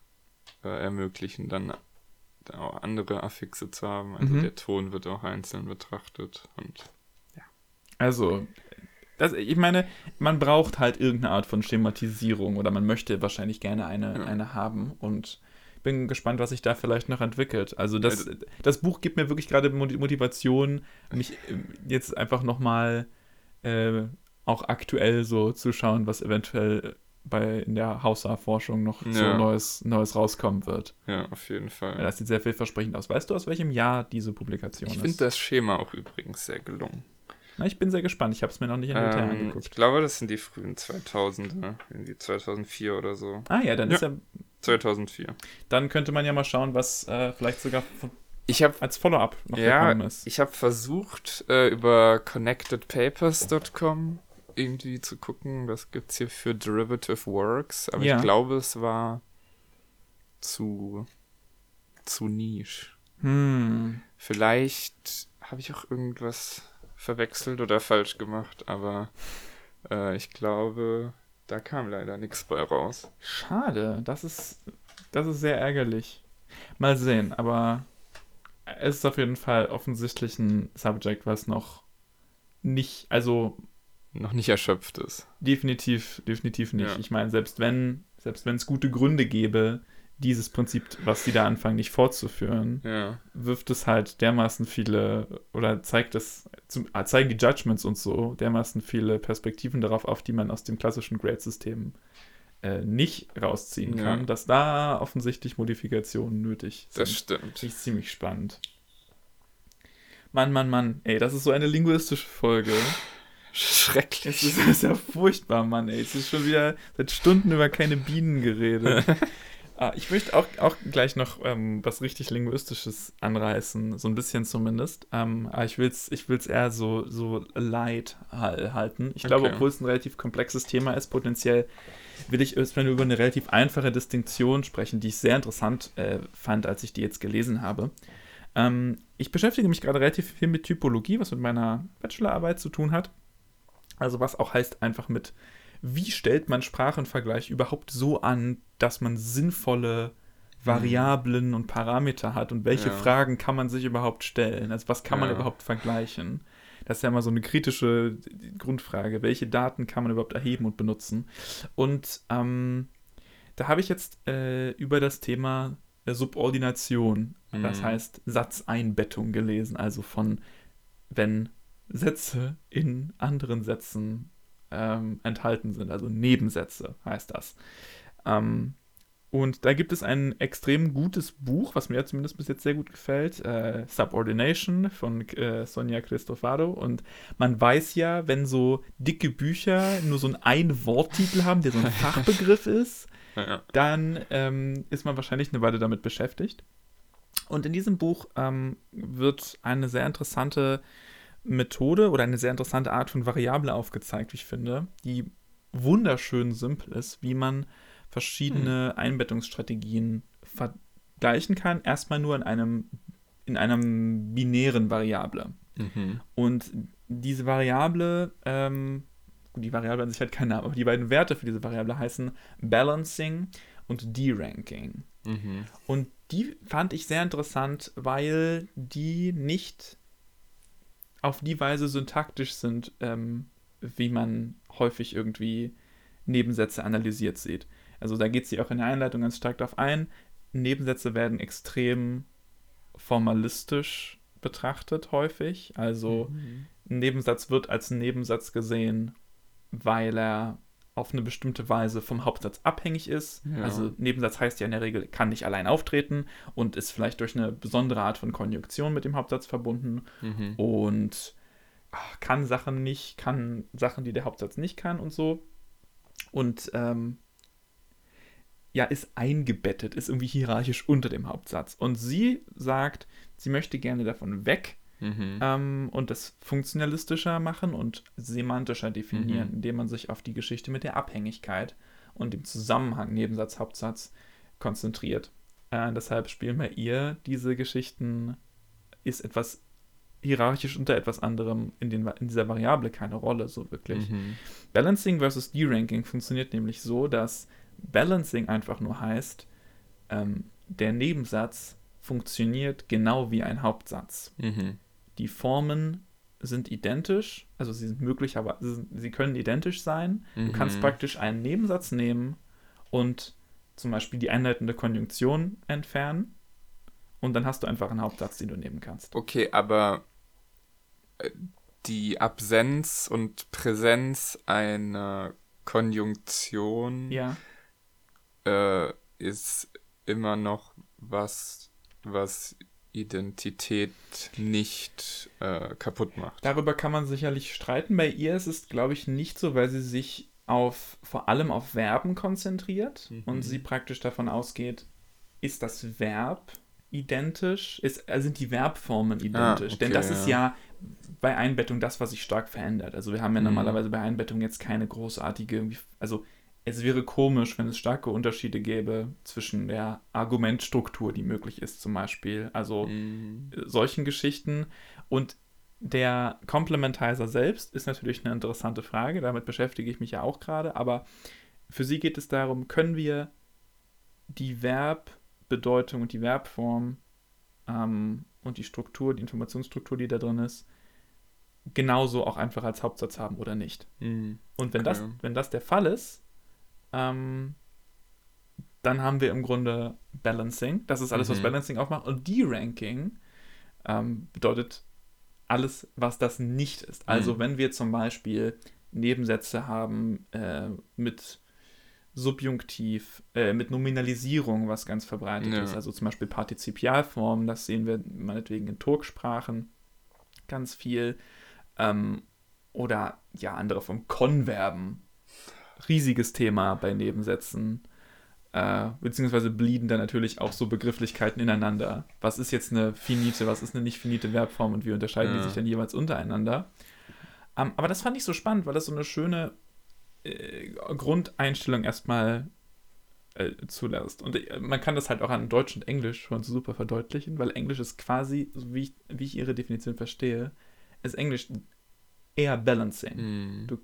äh, ermöglichen dann auch andere Affixe zu haben. Also mhm. der Ton wird auch einzeln betrachtet und ja. Also das, ich meine, man braucht halt irgendeine Art von Schematisierung oder man möchte wahrscheinlich gerne eine, ja. eine haben und bin gespannt, was sich da vielleicht noch entwickelt. Also das, ja, das Buch gibt mir wirklich gerade Motivation, mich äh, jetzt einfach nochmal äh, auch aktuell so zu schauen, was eventuell bei in der Hausa-Forschung noch ja. so Neues, Neues rauskommen wird. Ja, auf jeden Fall. das sieht sehr vielversprechend aus. Weißt du, aus welchem Jahr diese Publikation ich ist? Ich finde das Schema auch übrigens sehr gelungen. Na, ich bin sehr gespannt. Ich habe es mir noch nicht in Detail ähm, angeguckt. Ich glaube, das sind die frühen 2000er. Irgendwie 2004 oder so. Ah ja, dann ja, ist ja... 2004. Dann könnte man ja mal schauen, was äh, vielleicht sogar von, ich hab, als Follow-up noch ja, gekommen ist. Ich habe versucht, äh, über connectedpapers.com irgendwie zu gucken. Das gibt es hier für Derivative Works. Aber ja. ich glaube, es war zu, zu niche. Hm. Vielleicht habe ich auch irgendwas verwechselt oder falsch gemacht, aber äh, ich glaube, da kam leider nichts bei raus. Schade, das ist, das ist sehr ärgerlich. Mal sehen, aber es ist auf jeden Fall offensichtlich ein Subject, was noch nicht, also noch nicht erschöpft ist. Definitiv, definitiv nicht. Ja. Ich meine, selbst wenn, selbst wenn es gute Gründe gäbe, dieses Prinzip, was sie da anfangen, nicht fortzuführen, ja. wirft es halt dermaßen viele oder zeigt es, zum, ah, zeigen die Judgments und so dermaßen viele Perspektiven darauf auf, die man aus dem klassischen Grade-System äh, nicht rausziehen kann, ja. dass da offensichtlich Modifikationen nötig sind. Das stimmt. Das ist ziemlich spannend. Mann, Mann, Mann, ey, das ist so eine linguistische Folge. Schrecklich. Es ist, das ist ja furchtbar, Mann, ey. Es ist schon wieder seit Stunden über keine Bienen geredet. (laughs) Ah, ich möchte auch, auch gleich noch ähm, was richtig Linguistisches anreißen, so ein bisschen zumindest. Ähm, aber ich will es ich will's eher so, so light halten. Ich glaube, okay. obwohl es ein relativ komplexes Thema ist, potenziell will ich erstmal über eine relativ einfache Distinktion sprechen, die ich sehr interessant äh, fand, als ich die jetzt gelesen habe. Ähm, ich beschäftige mich gerade relativ viel mit Typologie, was mit meiner Bachelorarbeit zu tun hat. Also was auch heißt einfach mit wie stellt man Sprachenvergleich überhaupt so an, dass man sinnvolle Variablen und Parameter hat und welche ja. Fragen kann man sich überhaupt stellen? Also was kann man ja. überhaupt vergleichen? Das ist ja immer so eine kritische Grundfrage. Welche Daten kann man überhaupt erheben und benutzen? Und ähm, da habe ich jetzt äh, über das Thema Subordination, mhm. das heißt Satzeinbettung gelesen, also von wenn Sätze in anderen Sätzen ähm, enthalten sind, also Nebensätze heißt das. Ähm, und da gibt es ein extrem gutes Buch, was mir zumindest bis jetzt sehr gut gefällt, äh, Subordination von äh, Sonja Cristofaro. Und man weiß ja, wenn so dicke Bücher nur so einen Ein-Wort-Titel haben, der so ein (laughs) Fachbegriff ist, dann ähm, ist man wahrscheinlich eine Weile damit beschäftigt. Und in diesem Buch ähm, wird eine sehr interessante Methode oder eine sehr interessante Art von Variable aufgezeigt, wie ich finde, die wunderschön simpel ist, wie man verschiedene hm. Einbettungsstrategien vergleichen kann. Erstmal nur in einem, in einem binären Variable. Mhm. Und diese Variable, ähm, die Variable an sich hat keinen Namen, aber die beiden Werte für diese Variable heißen Balancing und Deranking. Mhm. Und die fand ich sehr interessant, weil die nicht auf die Weise syntaktisch sind, ähm, wie man häufig irgendwie Nebensätze analysiert sieht. Also da geht sie auch in der Einleitung ganz stark darauf ein. Nebensätze werden extrem formalistisch betrachtet häufig. Also Mhm. ein Nebensatz wird als Nebensatz gesehen, weil er auf eine bestimmte Weise vom Hauptsatz abhängig ist. Ja. Also Nebensatz heißt ja in der Regel, kann nicht allein auftreten und ist vielleicht durch eine besondere Art von Konjunktion mit dem Hauptsatz verbunden Mhm. und ach, kann Sachen nicht, kann Sachen, die der Hauptsatz nicht kann und so. Und ähm, ja, ist eingebettet, ist irgendwie hierarchisch unter dem Hauptsatz. Und sie sagt, sie möchte gerne davon weg Mhm. ähm, und das funktionalistischer machen und semantischer definieren, Mhm. indem man sich auf die Geschichte mit der Abhängigkeit und dem Zusammenhang Nebensatz, Hauptsatz konzentriert. Äh, deshalb spielen bei ihr diese Geschichten, ist etwas hierarchisch unter etwas anderem in, den, in dieser Variable keine Rolle, so wirklich. Mhm. Balancing versus Deranking funktioniert nämlich so, dass Balancing einfach nur heißt, ähm, der Nebensatz funktioniert genau wie ein Hauptsatz. Mhm. Die Formen sind identisch, also sie sind möglicherweise, sie können identisch sein. Du kannst Mhm. praktisch einen Nebensatz nehmen und zum Beispiel die einleitende Konjunktion entfernen und dann hast du einfach einen Hauptsatz, den du nehmen kannst. Okay, aber äh, die Absenz und Präsenz einer Konjunktion Ja, äh, ist immer noch was, was Identität nicht äh, kaputt macht. darüber kann man sicherlich streiten. Bei ihr ist es, glaube ich, nicht so, weil sie sich auf vor allem auf Verben konzentriert Mhm. und sie praktisch davon ausgeht, ist das Verb identisch? Ist, äh, sind die Verbformen identisch? Ah, Denn okay, das ist ja bei Einbettung das, was sich stark verändert. Also wir haben ja Mhm. normalerweise bei Einbettung jetzt keine großartige, also es wäre komisch, wenn es starke Unterschiede gäbe zwischen der Argumentstruktur, die möglich ist zum Beispiel. Also Mhm. solchen Geschichten. Und der Complementizer selbst ist natürlich eine interessante Frage, damit beschäftige ich mich ja auch gerade, aber für sie geht es darum, können wir die Verbbedeutung und die Verbform ähm, und die Struktur, die Informationsstruktur, die da drin ist, genauso auch einfach als Hauptsatz haben oder nicht. Mhm. Und wenn, das, Okay. wenn das der Fall ist, ähm, dann haben wir im Grunde Balancing. Das ist alles, was Mhm. Balancing aufmacht. Und Deranking ähm, bedeutet alles, was das nicht ist. Also Mhm. wenn wir zum Beispiel Nebensätze haben äh, mit Subjunktiv, äh, mit Nominalisierung, was ganz verbreitet Ja. ist. Also zum Beispiel Partizipialformen, das sehen wir meinetwegen in Turksprachen ganz viel. Ähm, oder ja, andere vom Konverben. Riesiges Thema bei Nebensätzen. Äh, beziehungsweise blieben da natürlich auch so Begrifflichkeiten ineinander. Was ist jetzt eine finite, was ist eine nicht finite Verbform und wie unterscheiden die Ja. sich dann jeweils untereinander? Ähm, aber das fand ich so spannend, weil das so eine schöne äh, Grundeinstellung erstmal äh, zulässt. Und äh, man kann das halt auch an Deutsch und Englisch schon super verdeutlichen, weil Englisch ist quasi, so wie ich, wie ich ihre Definition verstehe, ist Englisch eher Balancing. Mhm. Du-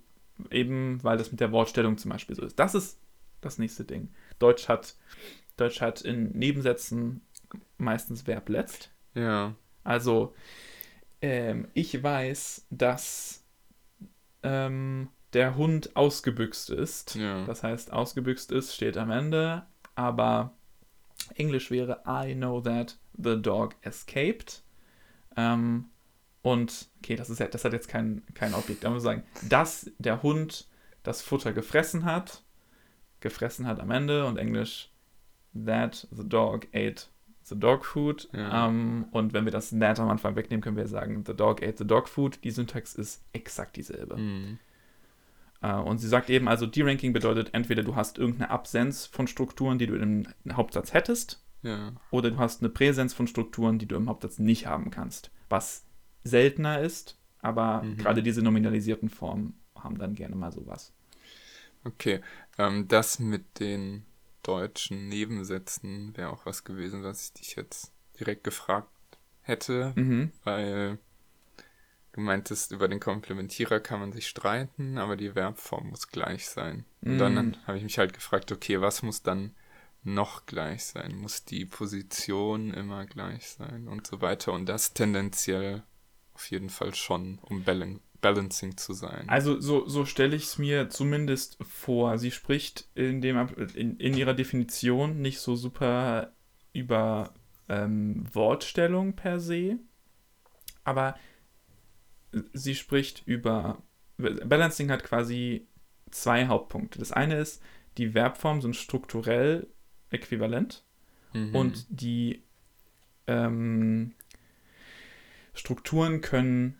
Eben weil das mit der Wortstellung zum Beispiel so ist. Das ist das nächste Ding. Deutsch hat, Deutsch hat in Nebensätzen meistens Verb letzt. Ja. Also, ähm, ich weiß, dass ähm, der Hund ausgebüxt ist. Ja. Das heißt, ausgebüxt ist, steht am Ende, aber Englisch wäre I know that the dog escaped. Ähm, und, okay, das, ist ja, das hat jetzt kein, kein Objekt, aber wir sagen, dass der Hund das Futter gefressen hat, gefressen hat am Ende und Englisch that the dog ate the dog food. Ja. Ähm, und wenn wir das that am Anfang wegnehmen, können wir sagen, the dog ate the dog food. Die Syntax ist exakt dieselbe. Mhm. Äh, und sie sagt eben, also Deranking bedeutet entweder du hast irgendeine Absenz von Strukturen, die du im Hauptsatz hättest, Ja. oder du hast eine Präsenz von Strukturen, die du im Hauptsatz nicht haben kannst. Was seltener ist, aber Mhm. gerade diese nominalisierten Formen haben dann gerne mal sowas. Okay. Ähm, das mit den deutschen Nebensätzen wäre auch was gewesen, was ich dich jetzt direkt gefragt hätte, Mhm. weil du meintest, über den Komplementierer kann man sich streiten, aber die Verbform muss gleich sein. Und Mhm. dann habe ich mich halt gefragt, okay, was muss dann noch gleich sein? Muss die Position immer gleich sein und so weiter? Und das tendenziell auf jeden Fall schon, um Balancing Balancing zu sein. Also so, so stelle ich es mir zumindest vor. Sie spricht in, dem, in, in ihrer Definition nicht so super über ähm, Wortstellung per se, aber sie spricht über Balancing hat quasi zwei Hauptpunkte. Das eine ist, die Verbformen sind strukturell äquivalent mhm. und die ähm, Strukturen können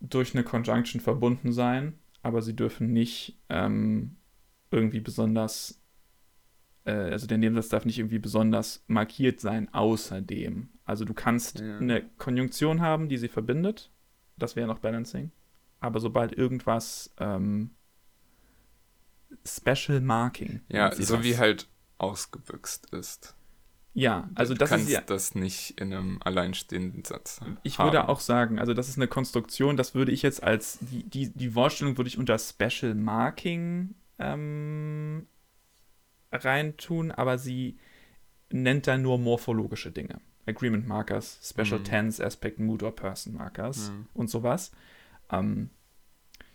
durch eine Conjunction verbunden sein, aber sie dürfen nicht ähm, irgendwie besonders, äh, also der Nebensatz darf nicht irgendwie besonders markiert sein außerdem. Also du kannst ja. eine Konjunktion haben, die sie verbindet, das wäre noch Balancing, aber sobald irgendwas ähm, Special Marking. Ja, so das. wie halt ausgebüxt ist. Ja, also du das kannst ist ja. das nicht in einem alleinstehenden Satz. Ich haben. würde auch sagen, also das ist eine Konstruktion, das würde ich jetzt als die, die, die Wortstellung würde ich unter Special Marking ähm, reintun, aber sie nennt da nur morphologische Dinge. Agreement Markers, Special mhm. Tense, Aspect, Mood or Person Markers mhm. und sowas. Ähm,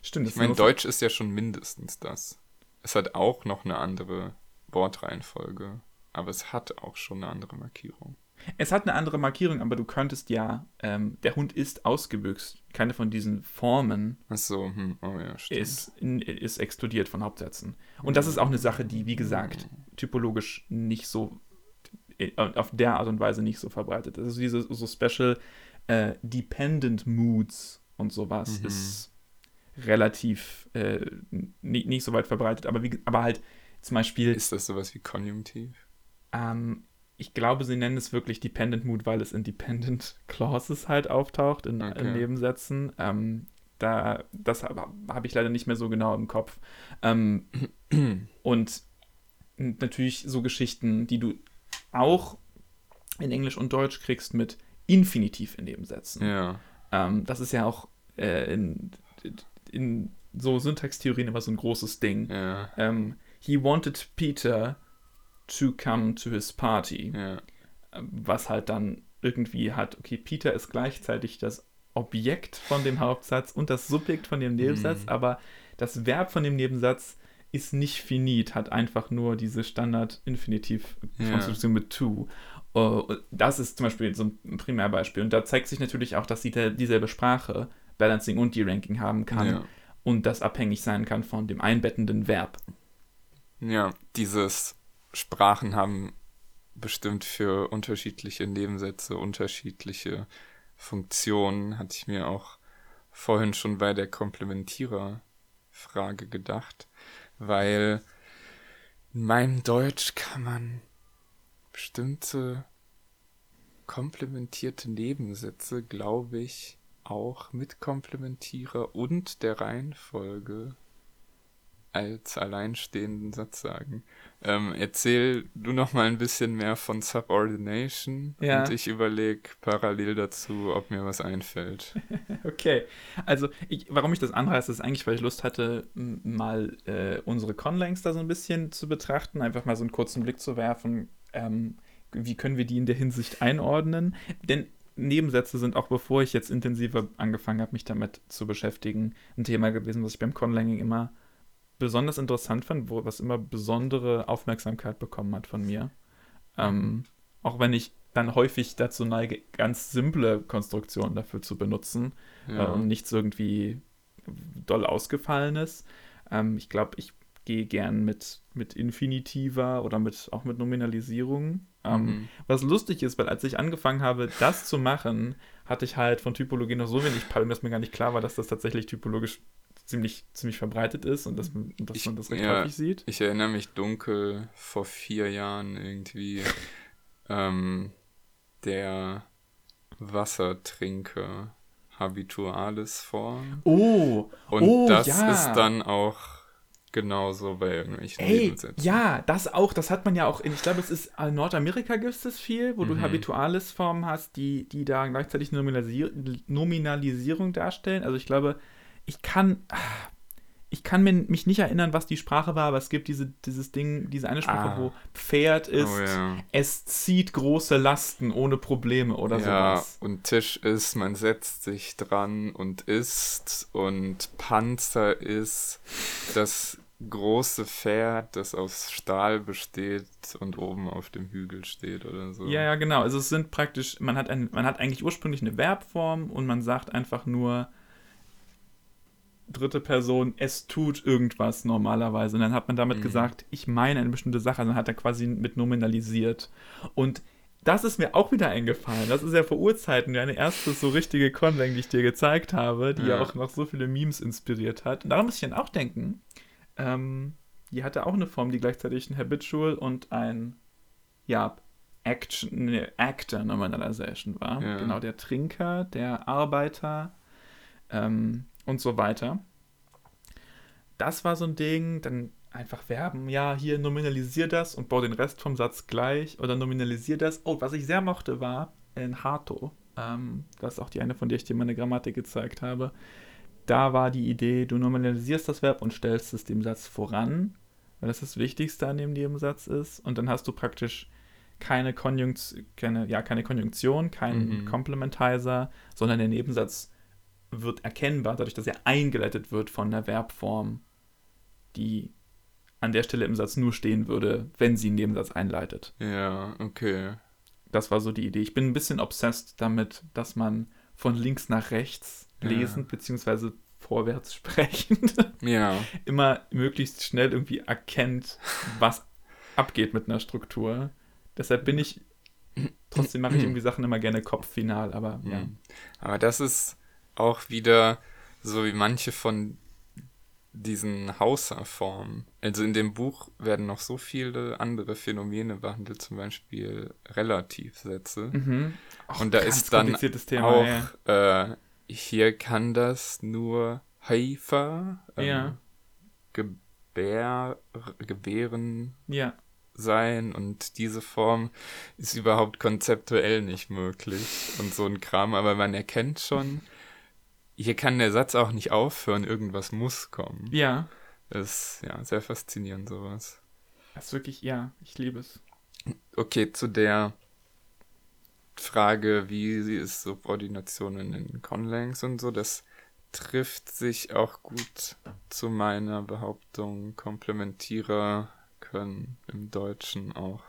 stimmt. Ich meine, Deutsch ist ja schon mindestens das. Es hat auch noch eine andere Wortreihenfolge. Aber es hat auch schon eine andere Markierung. Es hat eine andere Markierung, aber du könntest ja, ähm, der Hund ist ausgebüxt. Keine von diesen Formen Ach so, hm. oh ja, stimmt. Ist, ist exkludiert von Hauptsätzen. Und das ist auch eine Sache, die, wie gesagt, typologisch nicht so, äh, auf der Art und Weise nicht so verbreitet ist. Also diese so Special äh, Dependent Moods und sowas mhm. ist relativ äh, nicht, nicht so weit verbreitet, aber, wie, aber halt zum Beispiel. Ist das sowas wie Konjunktiv? Ähm, ich glaube, sie nennen es wirklich Dependent Mood, weil es in Dependent (laughs) Clauses halt auftaucht, in, okay. in Nebensätzen. Ähm, da, das habe hab ich leider nicht mehr so genau im Kopf. Ähm, (clears throat) und natürlich so Geschichten, die du auch in Englisch und Deutsch kriegst mit Infinitiv in Nebensätzen. Ja. Ähm, das ist ja auch äh, in, in so Syntaxtheorien immer so ein großes Ding. Ja. Ähm, he wanted Peter to come to his party. Ja. Was halt dann irgendwie hat, okay, Peter ist gleichzeitig das Objekt von dem Hauptsatz und das Subjekt von dem Nebensatz, mhm. aber das Verb von dem Nebensatz ist nicht finit, hat einfach nur diese Standard-Infinitiv-Konstruktion ja. mit to. Uh, das ist zum Beispiel so ein Primärbeispiel. Und da zeigt sich natürlich auch, dass sie dieselbe Sprache, Balancing und De-Ranking haben kann ja. und das abhängig sein kann von dem einbettenden Verb. Ja, dieses Sprachen haben bestimmt für unterschiedliche Nebensätze unterschiedliche Funktionen, hatte ich mir auch vorhin schon bei der Komplementierer-Frage gedacht, weil in meinem Deutsch kann man bestimmte komplementierte Nebensätze, glaube ich, auch mit Komplementierer und der Reihenfolge als alleinstehenden Satz sagen. Ähm, erzähl du noch mal ein bisschen mehr von Subordination ja. und ich überlege parallel dazu, ob mir was einfällt. (laughs) okay, also ich, warum ich das anreiße, ist eigentlich, weil ich Lust hatte, mal äh, unsere Conlangs da so ein bisschen zu betrachten, einfach mal so einen kurzen Blick zu werfen, ähm, wie können wir die in der Hinsicht einordnen, denn Nebensätze sind auch bevor ich jetzt intensiver angefangen habe, mich damit zu beschäftigen, ein Thema gewesen, was ich beim Conlanging immer besonders interessant fand, wo was immer besondere Aufmerksamkeit bekommen hat von mir. Ähm, auch wenn ich dann häufig dazu neige, ganz simple Konstruktionen dafür zu benutzen ja. äh, und nichts irgendwie doll ausgefallenes. Ähm, ich glaube, ich gehe gern mit, mit Infinitiver oder mit, auch mit Nominalisierung. Ähm, mhm. Was lustig ist, weil als ich angefangen habe, das zu machen, hatte ich halt von Typologie noch so wenig Palmen, dass mir gar nicht klar war, dass das tatsächlich typologisch ziemlich, ziemlich verbreitet ist und dass, dass ich, man das recht ja, häufig sieht. Ich erinnere mich dunkel vor vier Jahren irgendwie (laughs) ähm, der Wassertrinker Habitualis Form. Oh, und oh, das ja. ist dann auch genauso bei irgendwelchen Ey, Nebensätzen. Ja, das auch, das hat man ja auch in, ich glaube, es ist in äh, Nordamerika gibt es viel, wo mhm. du Habitualis-Formen hast, die, die da gleichzeitig Nominalisier Nominalisierung darstellen. Also ich glaube, ich kann. ich kann mir, mich nicht erinnern, was die Sprache war, aber es gibt diese, dieses Ding, diese eine Sprache, Ah. wo Pferd ist, Oh ja. es zieht große Lasten ohne Probleme oder Ja, sowas. und Tisch ist, man setzt sich dran und isst und Panzer ist das große Pferd, das aus Stahl besteht und oben auf dem Hügel steht oder so. Ja, ja, genau. Also es sind praktisch, man hat, ein, man hat eigentlich ursprünglich eine Verbform und man sagt einfach nur dritte Person, es tut irgendwas normalerweise. Und dann hat man damit Mhm. gesagt, ich meine eine bestimmte Sache. Also dann hat er quasi mit nominalisiert. Und das ist mir auch wieder eingefallen. Das ist ja vor Urzeiten deine erste so richtige Conlang, die ich dir gezeigt habe, die ja Ja. auch noch so viele Memes inspiriert hat. Und daran muss ich dann auch denken, ähm, die hatte auch eine Form, die gleichzeitig ein Habitual und ein, ja, Action, nee, Actor Nominalization war. Ja. Genau, der Trinker, der Arbeiter ähm, und so weiter. Das war so ein Ding, dann einfach werben, ja, hier nominalisier das und bau den Rest vom Satz gleich oder nominalisier das. Oh, was ich sehr mochte war in Hato, ähm, das ist auch die eine, von der ich dir meine Grammatik gezeigt habe. Da war die Idee, du nominalisierst das Verb und stellst es dem Satz voran, weil das das Wichtigste an dem Nebensatz ist. Und dann hast du praktisch keine, Konjunktion, keine, ja, keine Konjunktion, keinen Mhm. Complementizer, sondern der Nebensatz wird erkennbar, dadurch, dass er eingeleitet wird von der Verbform, die an der Stelle im Satz nur stehen würde, wenn sie einen Nebensatz einleitet. Ja, okay. Das war so die Idee. Ich bin ein bisschen obsessed damit, dass man von links nach rechts Ja. lesend beziehungsweise vorwärts sprechend (laughs) Ja, immer möglichst schnell irgendwie erkennt, was abgeht mit einer Struktur. Deshalb bin ich, trotzdem mache ich irgendwie Sachen immer gerne kopffinal, aber ja. Aber das ist auch wieder so wie manche von diesen Hauser-Formen. Also in dem Buch werden noch so viele andere Phänomene behandelt, zum Beispiel Relativsätze. Mhm. Auch Und da ist dann Thema, auch, ja. äh, hier kann das nur Haifa, ähm, Ja. Gebär, Gebären Ja, sein und diese Form ist überhaupt konzeptuell nicht möglich und so ein Kram, aber man erkennt schon, hier kann der Satz auch nicht aufhören, irgendwas muss kommen. ja. Das ist ja sehr faszinierend sowas. Das ist wirklich, ja, ich liebe es. Okay, zu der Frage, wie sie ist Subordination in den Conlangs und so, das trifft sich auch gut zu meiner Behauptung, Komplementierer können im Deutschen auch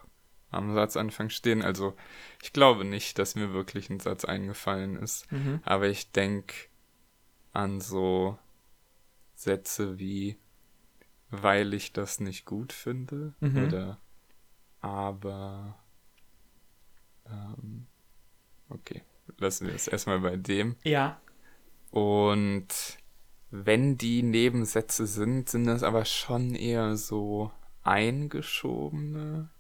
am Satzanfang stehen. Also ich glaube nicht, dass mir wirklich ein Satz eingefallen ist, Mhm. aber ich denke an so Sätze wie weil ich das nicht gut finde Mhm. oder aber ähm, okay, lassen wir es erstmal bei dem. Ja, Und wenn die Nebensätze sind, sind das aber schon eher so eingeschobene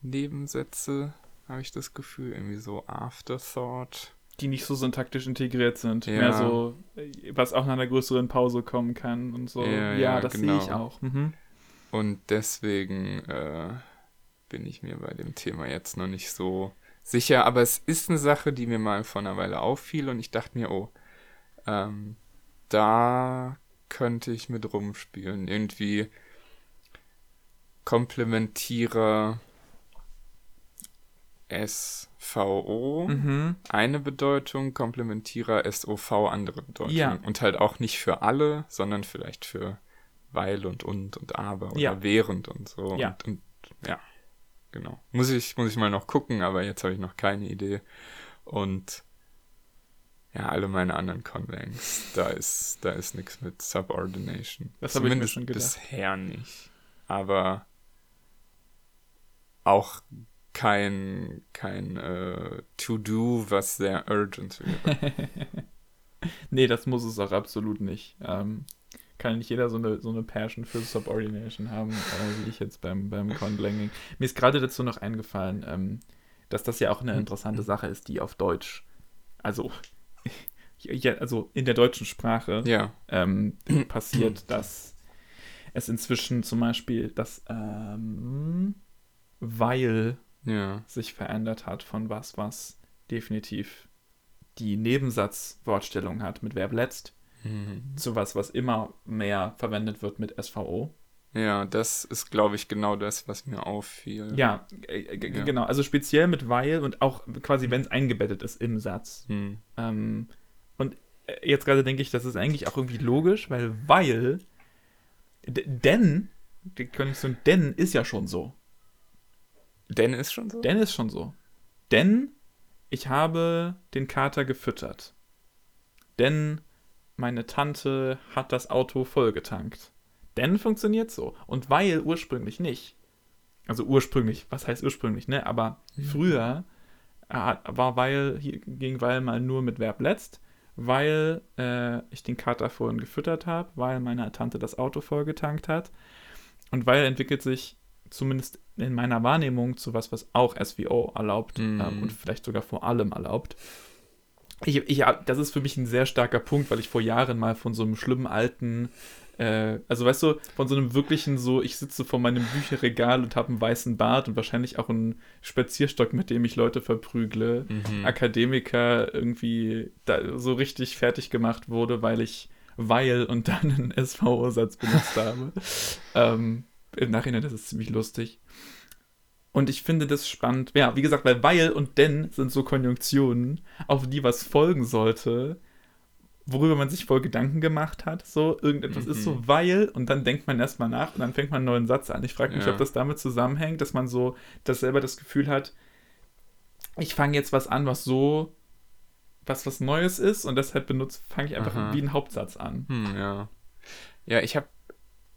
Nebensätze, habe ich das Gefühl. Irgendwie so Afterthought. Die nicht so syntaktisch integriert sind. Ja. Mehr so, was auch nach einer größeren Pause kommen kann und so. Ja, Ja, ja, das genau. sehe ich auch. Mhm. Und deswegen äh, bin ich mir bei dem Thema jetzt noch nicht so sicher. Aber es ist eine Sache, die mir mal vor einer Weile auffiel und ich dachte mir, oh, ähm, da könnte ich mit rumspielen. Irgendwie Komplementierer SVO Mhm. eine Bedeutung, Komplementierer SOV andere Bedeutung. Ja. Und halt auch nicht für alle, sondern vielleicht für weil und und und aber oder Ja. während und so. Ja. Und, und ja, genau. Muss ich, muss ich mal noch gucken, aber jetzt habe ich noch keine Idee. Und ja, alle meine anderen Conlangs, da ist, da ist nichts mit Subordination. Das habe ich mir Zumindest schon gedacht. bisher nicht. Aber auch kein, kein äh, To-Do, was sehr urgent wäre. (laughs) Nee, das muss es auch absolut nicht. Ähm, kann nicht jeder so eine, so eine Passion für Subordination haben, äh, wie ich jetzt beim, beim Conlanging. Mir ist gerade dazu noch eingefallen, ähm, dass das ja auch eine interessante Sache ist, die auf Deutsch, also, (laughs) ja, also in der deutschen Sprache ja, ähm, (clears throat) passiert, dass es inzwischen zum Beispiel das ähm, weil ja, sich verändert hat von was, was definitiv die Nebensatzwortstellung hat mit Verb letzt, Mhm. zu was, was immer mehr verwendet wird mit SVO. Ja, das ist, glaube ich, genau das, was mir auffiel. Ja, äh, g- Ja. genau. Also speziell mit weil und auch quasi, wenn es eingebettet ist im Satz. Hm. Ähm, und äh, jetzt gerade denke ich, das ist eigentlich auch irgendwie logisch, weil weil, denn, die Konjunktion denn ist ja schon so. Denn ist schon so? Denn ist schon so. Denn ich habe den Kater gefüttert. Denn meine Tante hat das Auto vollgetankt. Denn funktioniert so. Und weil ursprünglich nicht. Also ursprünglich, was heißt ursprünglich, ne? Aber früher äh, war weil, hier ging weil mal nur mit Verb letzt, weil äh, ich den Kater vorhin gefüttert habe, weil meine Tante das Auto vollgetankt hat. Und weil entwickelt sich zumindest in meiner Wahrnehmung zu was, was auch SVO erlaubt Mhm. ähm, und vielleicht sogar vor allem erlaubt. Ich, ich, das ist für mich ein sehr starker Punkt, weil ich vor Jahren mal von so einem schlimmen alten, äh, also weißt du, von so einem wirklichen so, ich sitze vor meinem Bücherregal und habe einen weißen Bart und wahrscheinlich auch einen Spazierstock, mit dem ich Leute verprügle, Mhm. Akademiker irgendwie da so richtig fertig gemacht wurde, weil ich weil und dann einen SVO-Satz benutzt habe. (laughs) ähm, Im Nachhinein das ist ziemlich lustig. Und ich finde das spannend. Ja, wie gesagt, weil weil und denn sind so Konjunktionen, auf die was folgen sollte, worüber man sich voll Gedanken gemacht hat. So, irgendetwas Mhm. ist so weil und dann denkt man erstmal nach und dann fängt man einen neuen Satz an. Ich frage mich, Ja. ob das damit zusammenhängt, dass man so, dass selber das Gefühl hat, ich fange jetzt was an, was so, was was Neues ist und deshalb benutze, fange ich einfach Aha. wie einen Hauptsatz an. Hm, ja. Ja, ich habe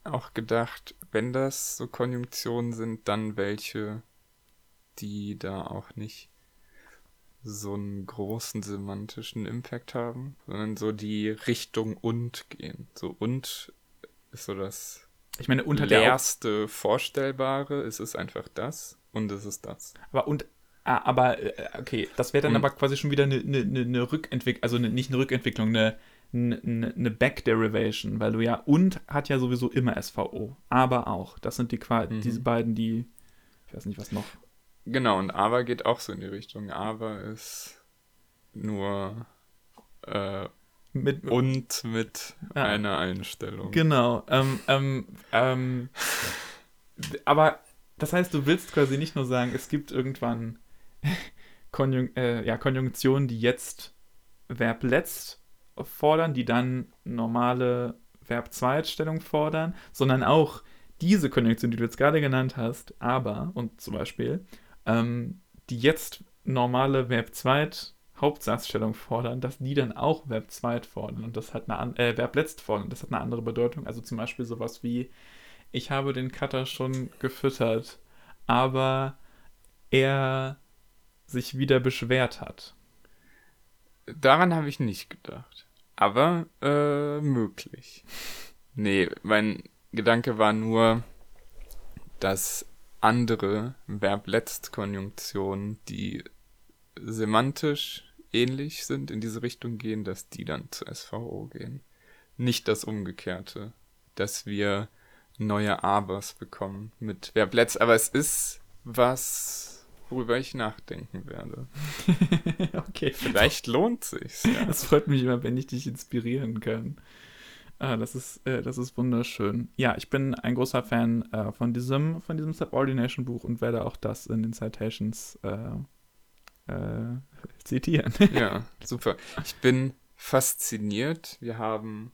auch gedacht, wenn das so Konjunktionen sind, dann welche, die da auch nicht so einen großen semantischen Impact haben, sondern so die Richtung und gehen. So und ist so das Ich meine, unter der leerste Vorstellbare, es ist einfach das und es ist das. aber und ah, aber äh, okay, das wäre dann Und- aber quasi schon wieder eine, eine, eine, eine Rückentwicklung, also eine, nicht eine Rückentwicklung, eine, eine, Backderivation, weil du ja und hat ja sowieso immer SVO, aber auch. Das sind die qua Mhm. diese beiden, die ich weiß nicht was noch. Genau, und aber geht auch so in die Richtung. Aber ist nur äh, Mit, und mit Ja. einer Einstellung. Genau. Ähm, ähm, ähm, (laughs) aber das heißt, du willst quasi nicht nur sagen, es gibt irgendwann (laughs) Konjun äh, ja, Konjunktionen, die jetzt Verb letzt fordern, die dann normale Verb Zweitstellung fordern, sondern auch diese Konjunktion, die du jetzt gerade genannt hast, aber und zum Beispiel, ähm, die jetzt normale Verb Zweit Hauptsatzstellung fordern, dass die dann auch Verb Zweit fordern und das hat eine äh, Verb letzt fordern, das hat eine andere Bedeutung. Also zum Beispiel sowas wie ich habe den Cutter schon gefüttert, aber er sich wieder beschwert hat. Daran habe ich nicht gedacht. Aber äh, möglich. Nee, mein Gedanke war nur, dass andere Verb-Letzt-Konjunktionen, die semantisch ähnlich sind, in diese Richtung gehen, dass die dann zu SVO gehen. Nicht das Umgekehrte, dass wir neue Abers bekommen mit Verb-Letzt. Aber es ist was, worüber ich nachdenken werde. (laughs) okay. Vielleicht lohnt sich's. Ja. Das freut mich immer, wenn ich dich inspirieren kann. Ah, das ist, äh, das ist wunderschön. Ja, ich bin ein großer Fan äh, von diesem, von diesem Subordination-Buch und werde auch das in den Citations äh, äh, zitieren. (laughs) Ja, super. Ich bin fasziniert. Wir haben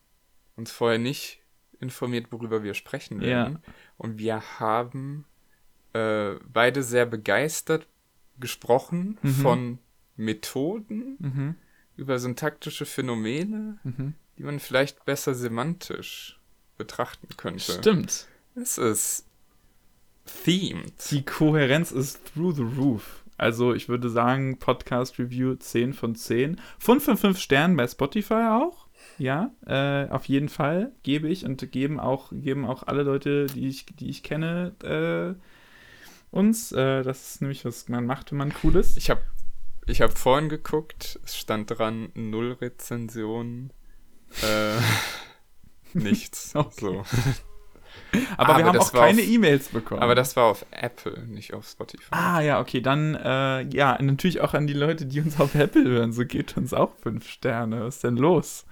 uns vorher nicht informiert, worüber wir sprechen werden. Und wir haben äh, beide sehr begeistert gesprochen Mhm. von Methoden mhm, über syntaktische Phänomene, mhm. die man vielleicht besser semantisch betrachten könnte. Stimmt. Es ist themed. Die Kohärenz ist through the roof. Also ich würde sagen, Podcast Review 10 von 10. Von 5, 5 Sternen bei Spotify auch. Ja, äh, auf jeden Fall gebe ich und geben auch, geben auch alle Leute, die ich, die ich kenne, äh, uns. Äh, das ist nämlich, was man macht, wenn man cool ist. Ich habe ich hab vorhin geguckt, es stand dran, null Rezensionen. Äh, (laughs) nichts. (laughs) Okay. So. Aber, (laughs) aber wir haben auch keine E-Mails bekommen. Aber das war auf Apple, nicht auf Spotify. Ah, ja, okay, dann, äh, ja, natürlich auch an die Leute, die uns auf Apple hören. So geht uns auch fünf Sterne. Was ist denn los?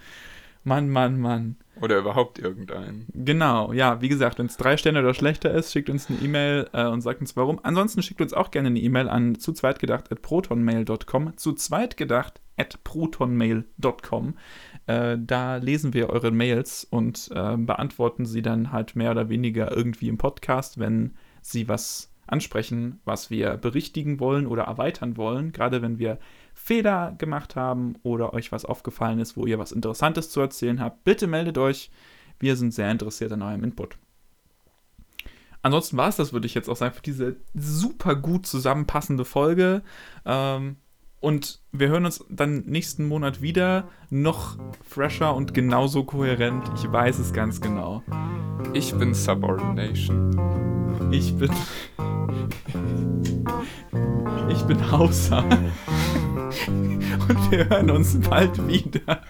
Mann, Mann, Mann. Oder überhaupt irgendeinen. Genau, ja, wie gesagt, wenn es drei Sterne oder schlechter ist, schickt uns eine E-Mail äh, und sagt uns warum. Ansonsten schickt uns auch gerne eine E-Mail an zu zweitgedacht.protonmail.com, zu zweitgedacht.protonmail.com. Äh, da lesen wir eure Mails und äh, beantworten sie dann halt mehr oder weniger irgendwie im Podcast, wenn sie was ansprechen, was wir berichtigen wollen oder erweitern wollen. Gerade wenn wir Fehler gemacht haben oder euch was aufgefallen ist, wo ihr was Interessantes zu erzählen habt, bitte meldet euch. Wir sind sehr interessiert an eurem Input. Ansonsten war es das, würde ich jetzt auch sagen, für diese super gut zusammenpassende Folge. Ähm, und wir hören uns dann nächsten Monat wieder. Noch fresher und genauso kohärent. Ich weiß es ganz genau. Ich bin Subordination. Ich bin. (laughs) ich bin Hauser. (laughs) Und wir hören uns bald wieder.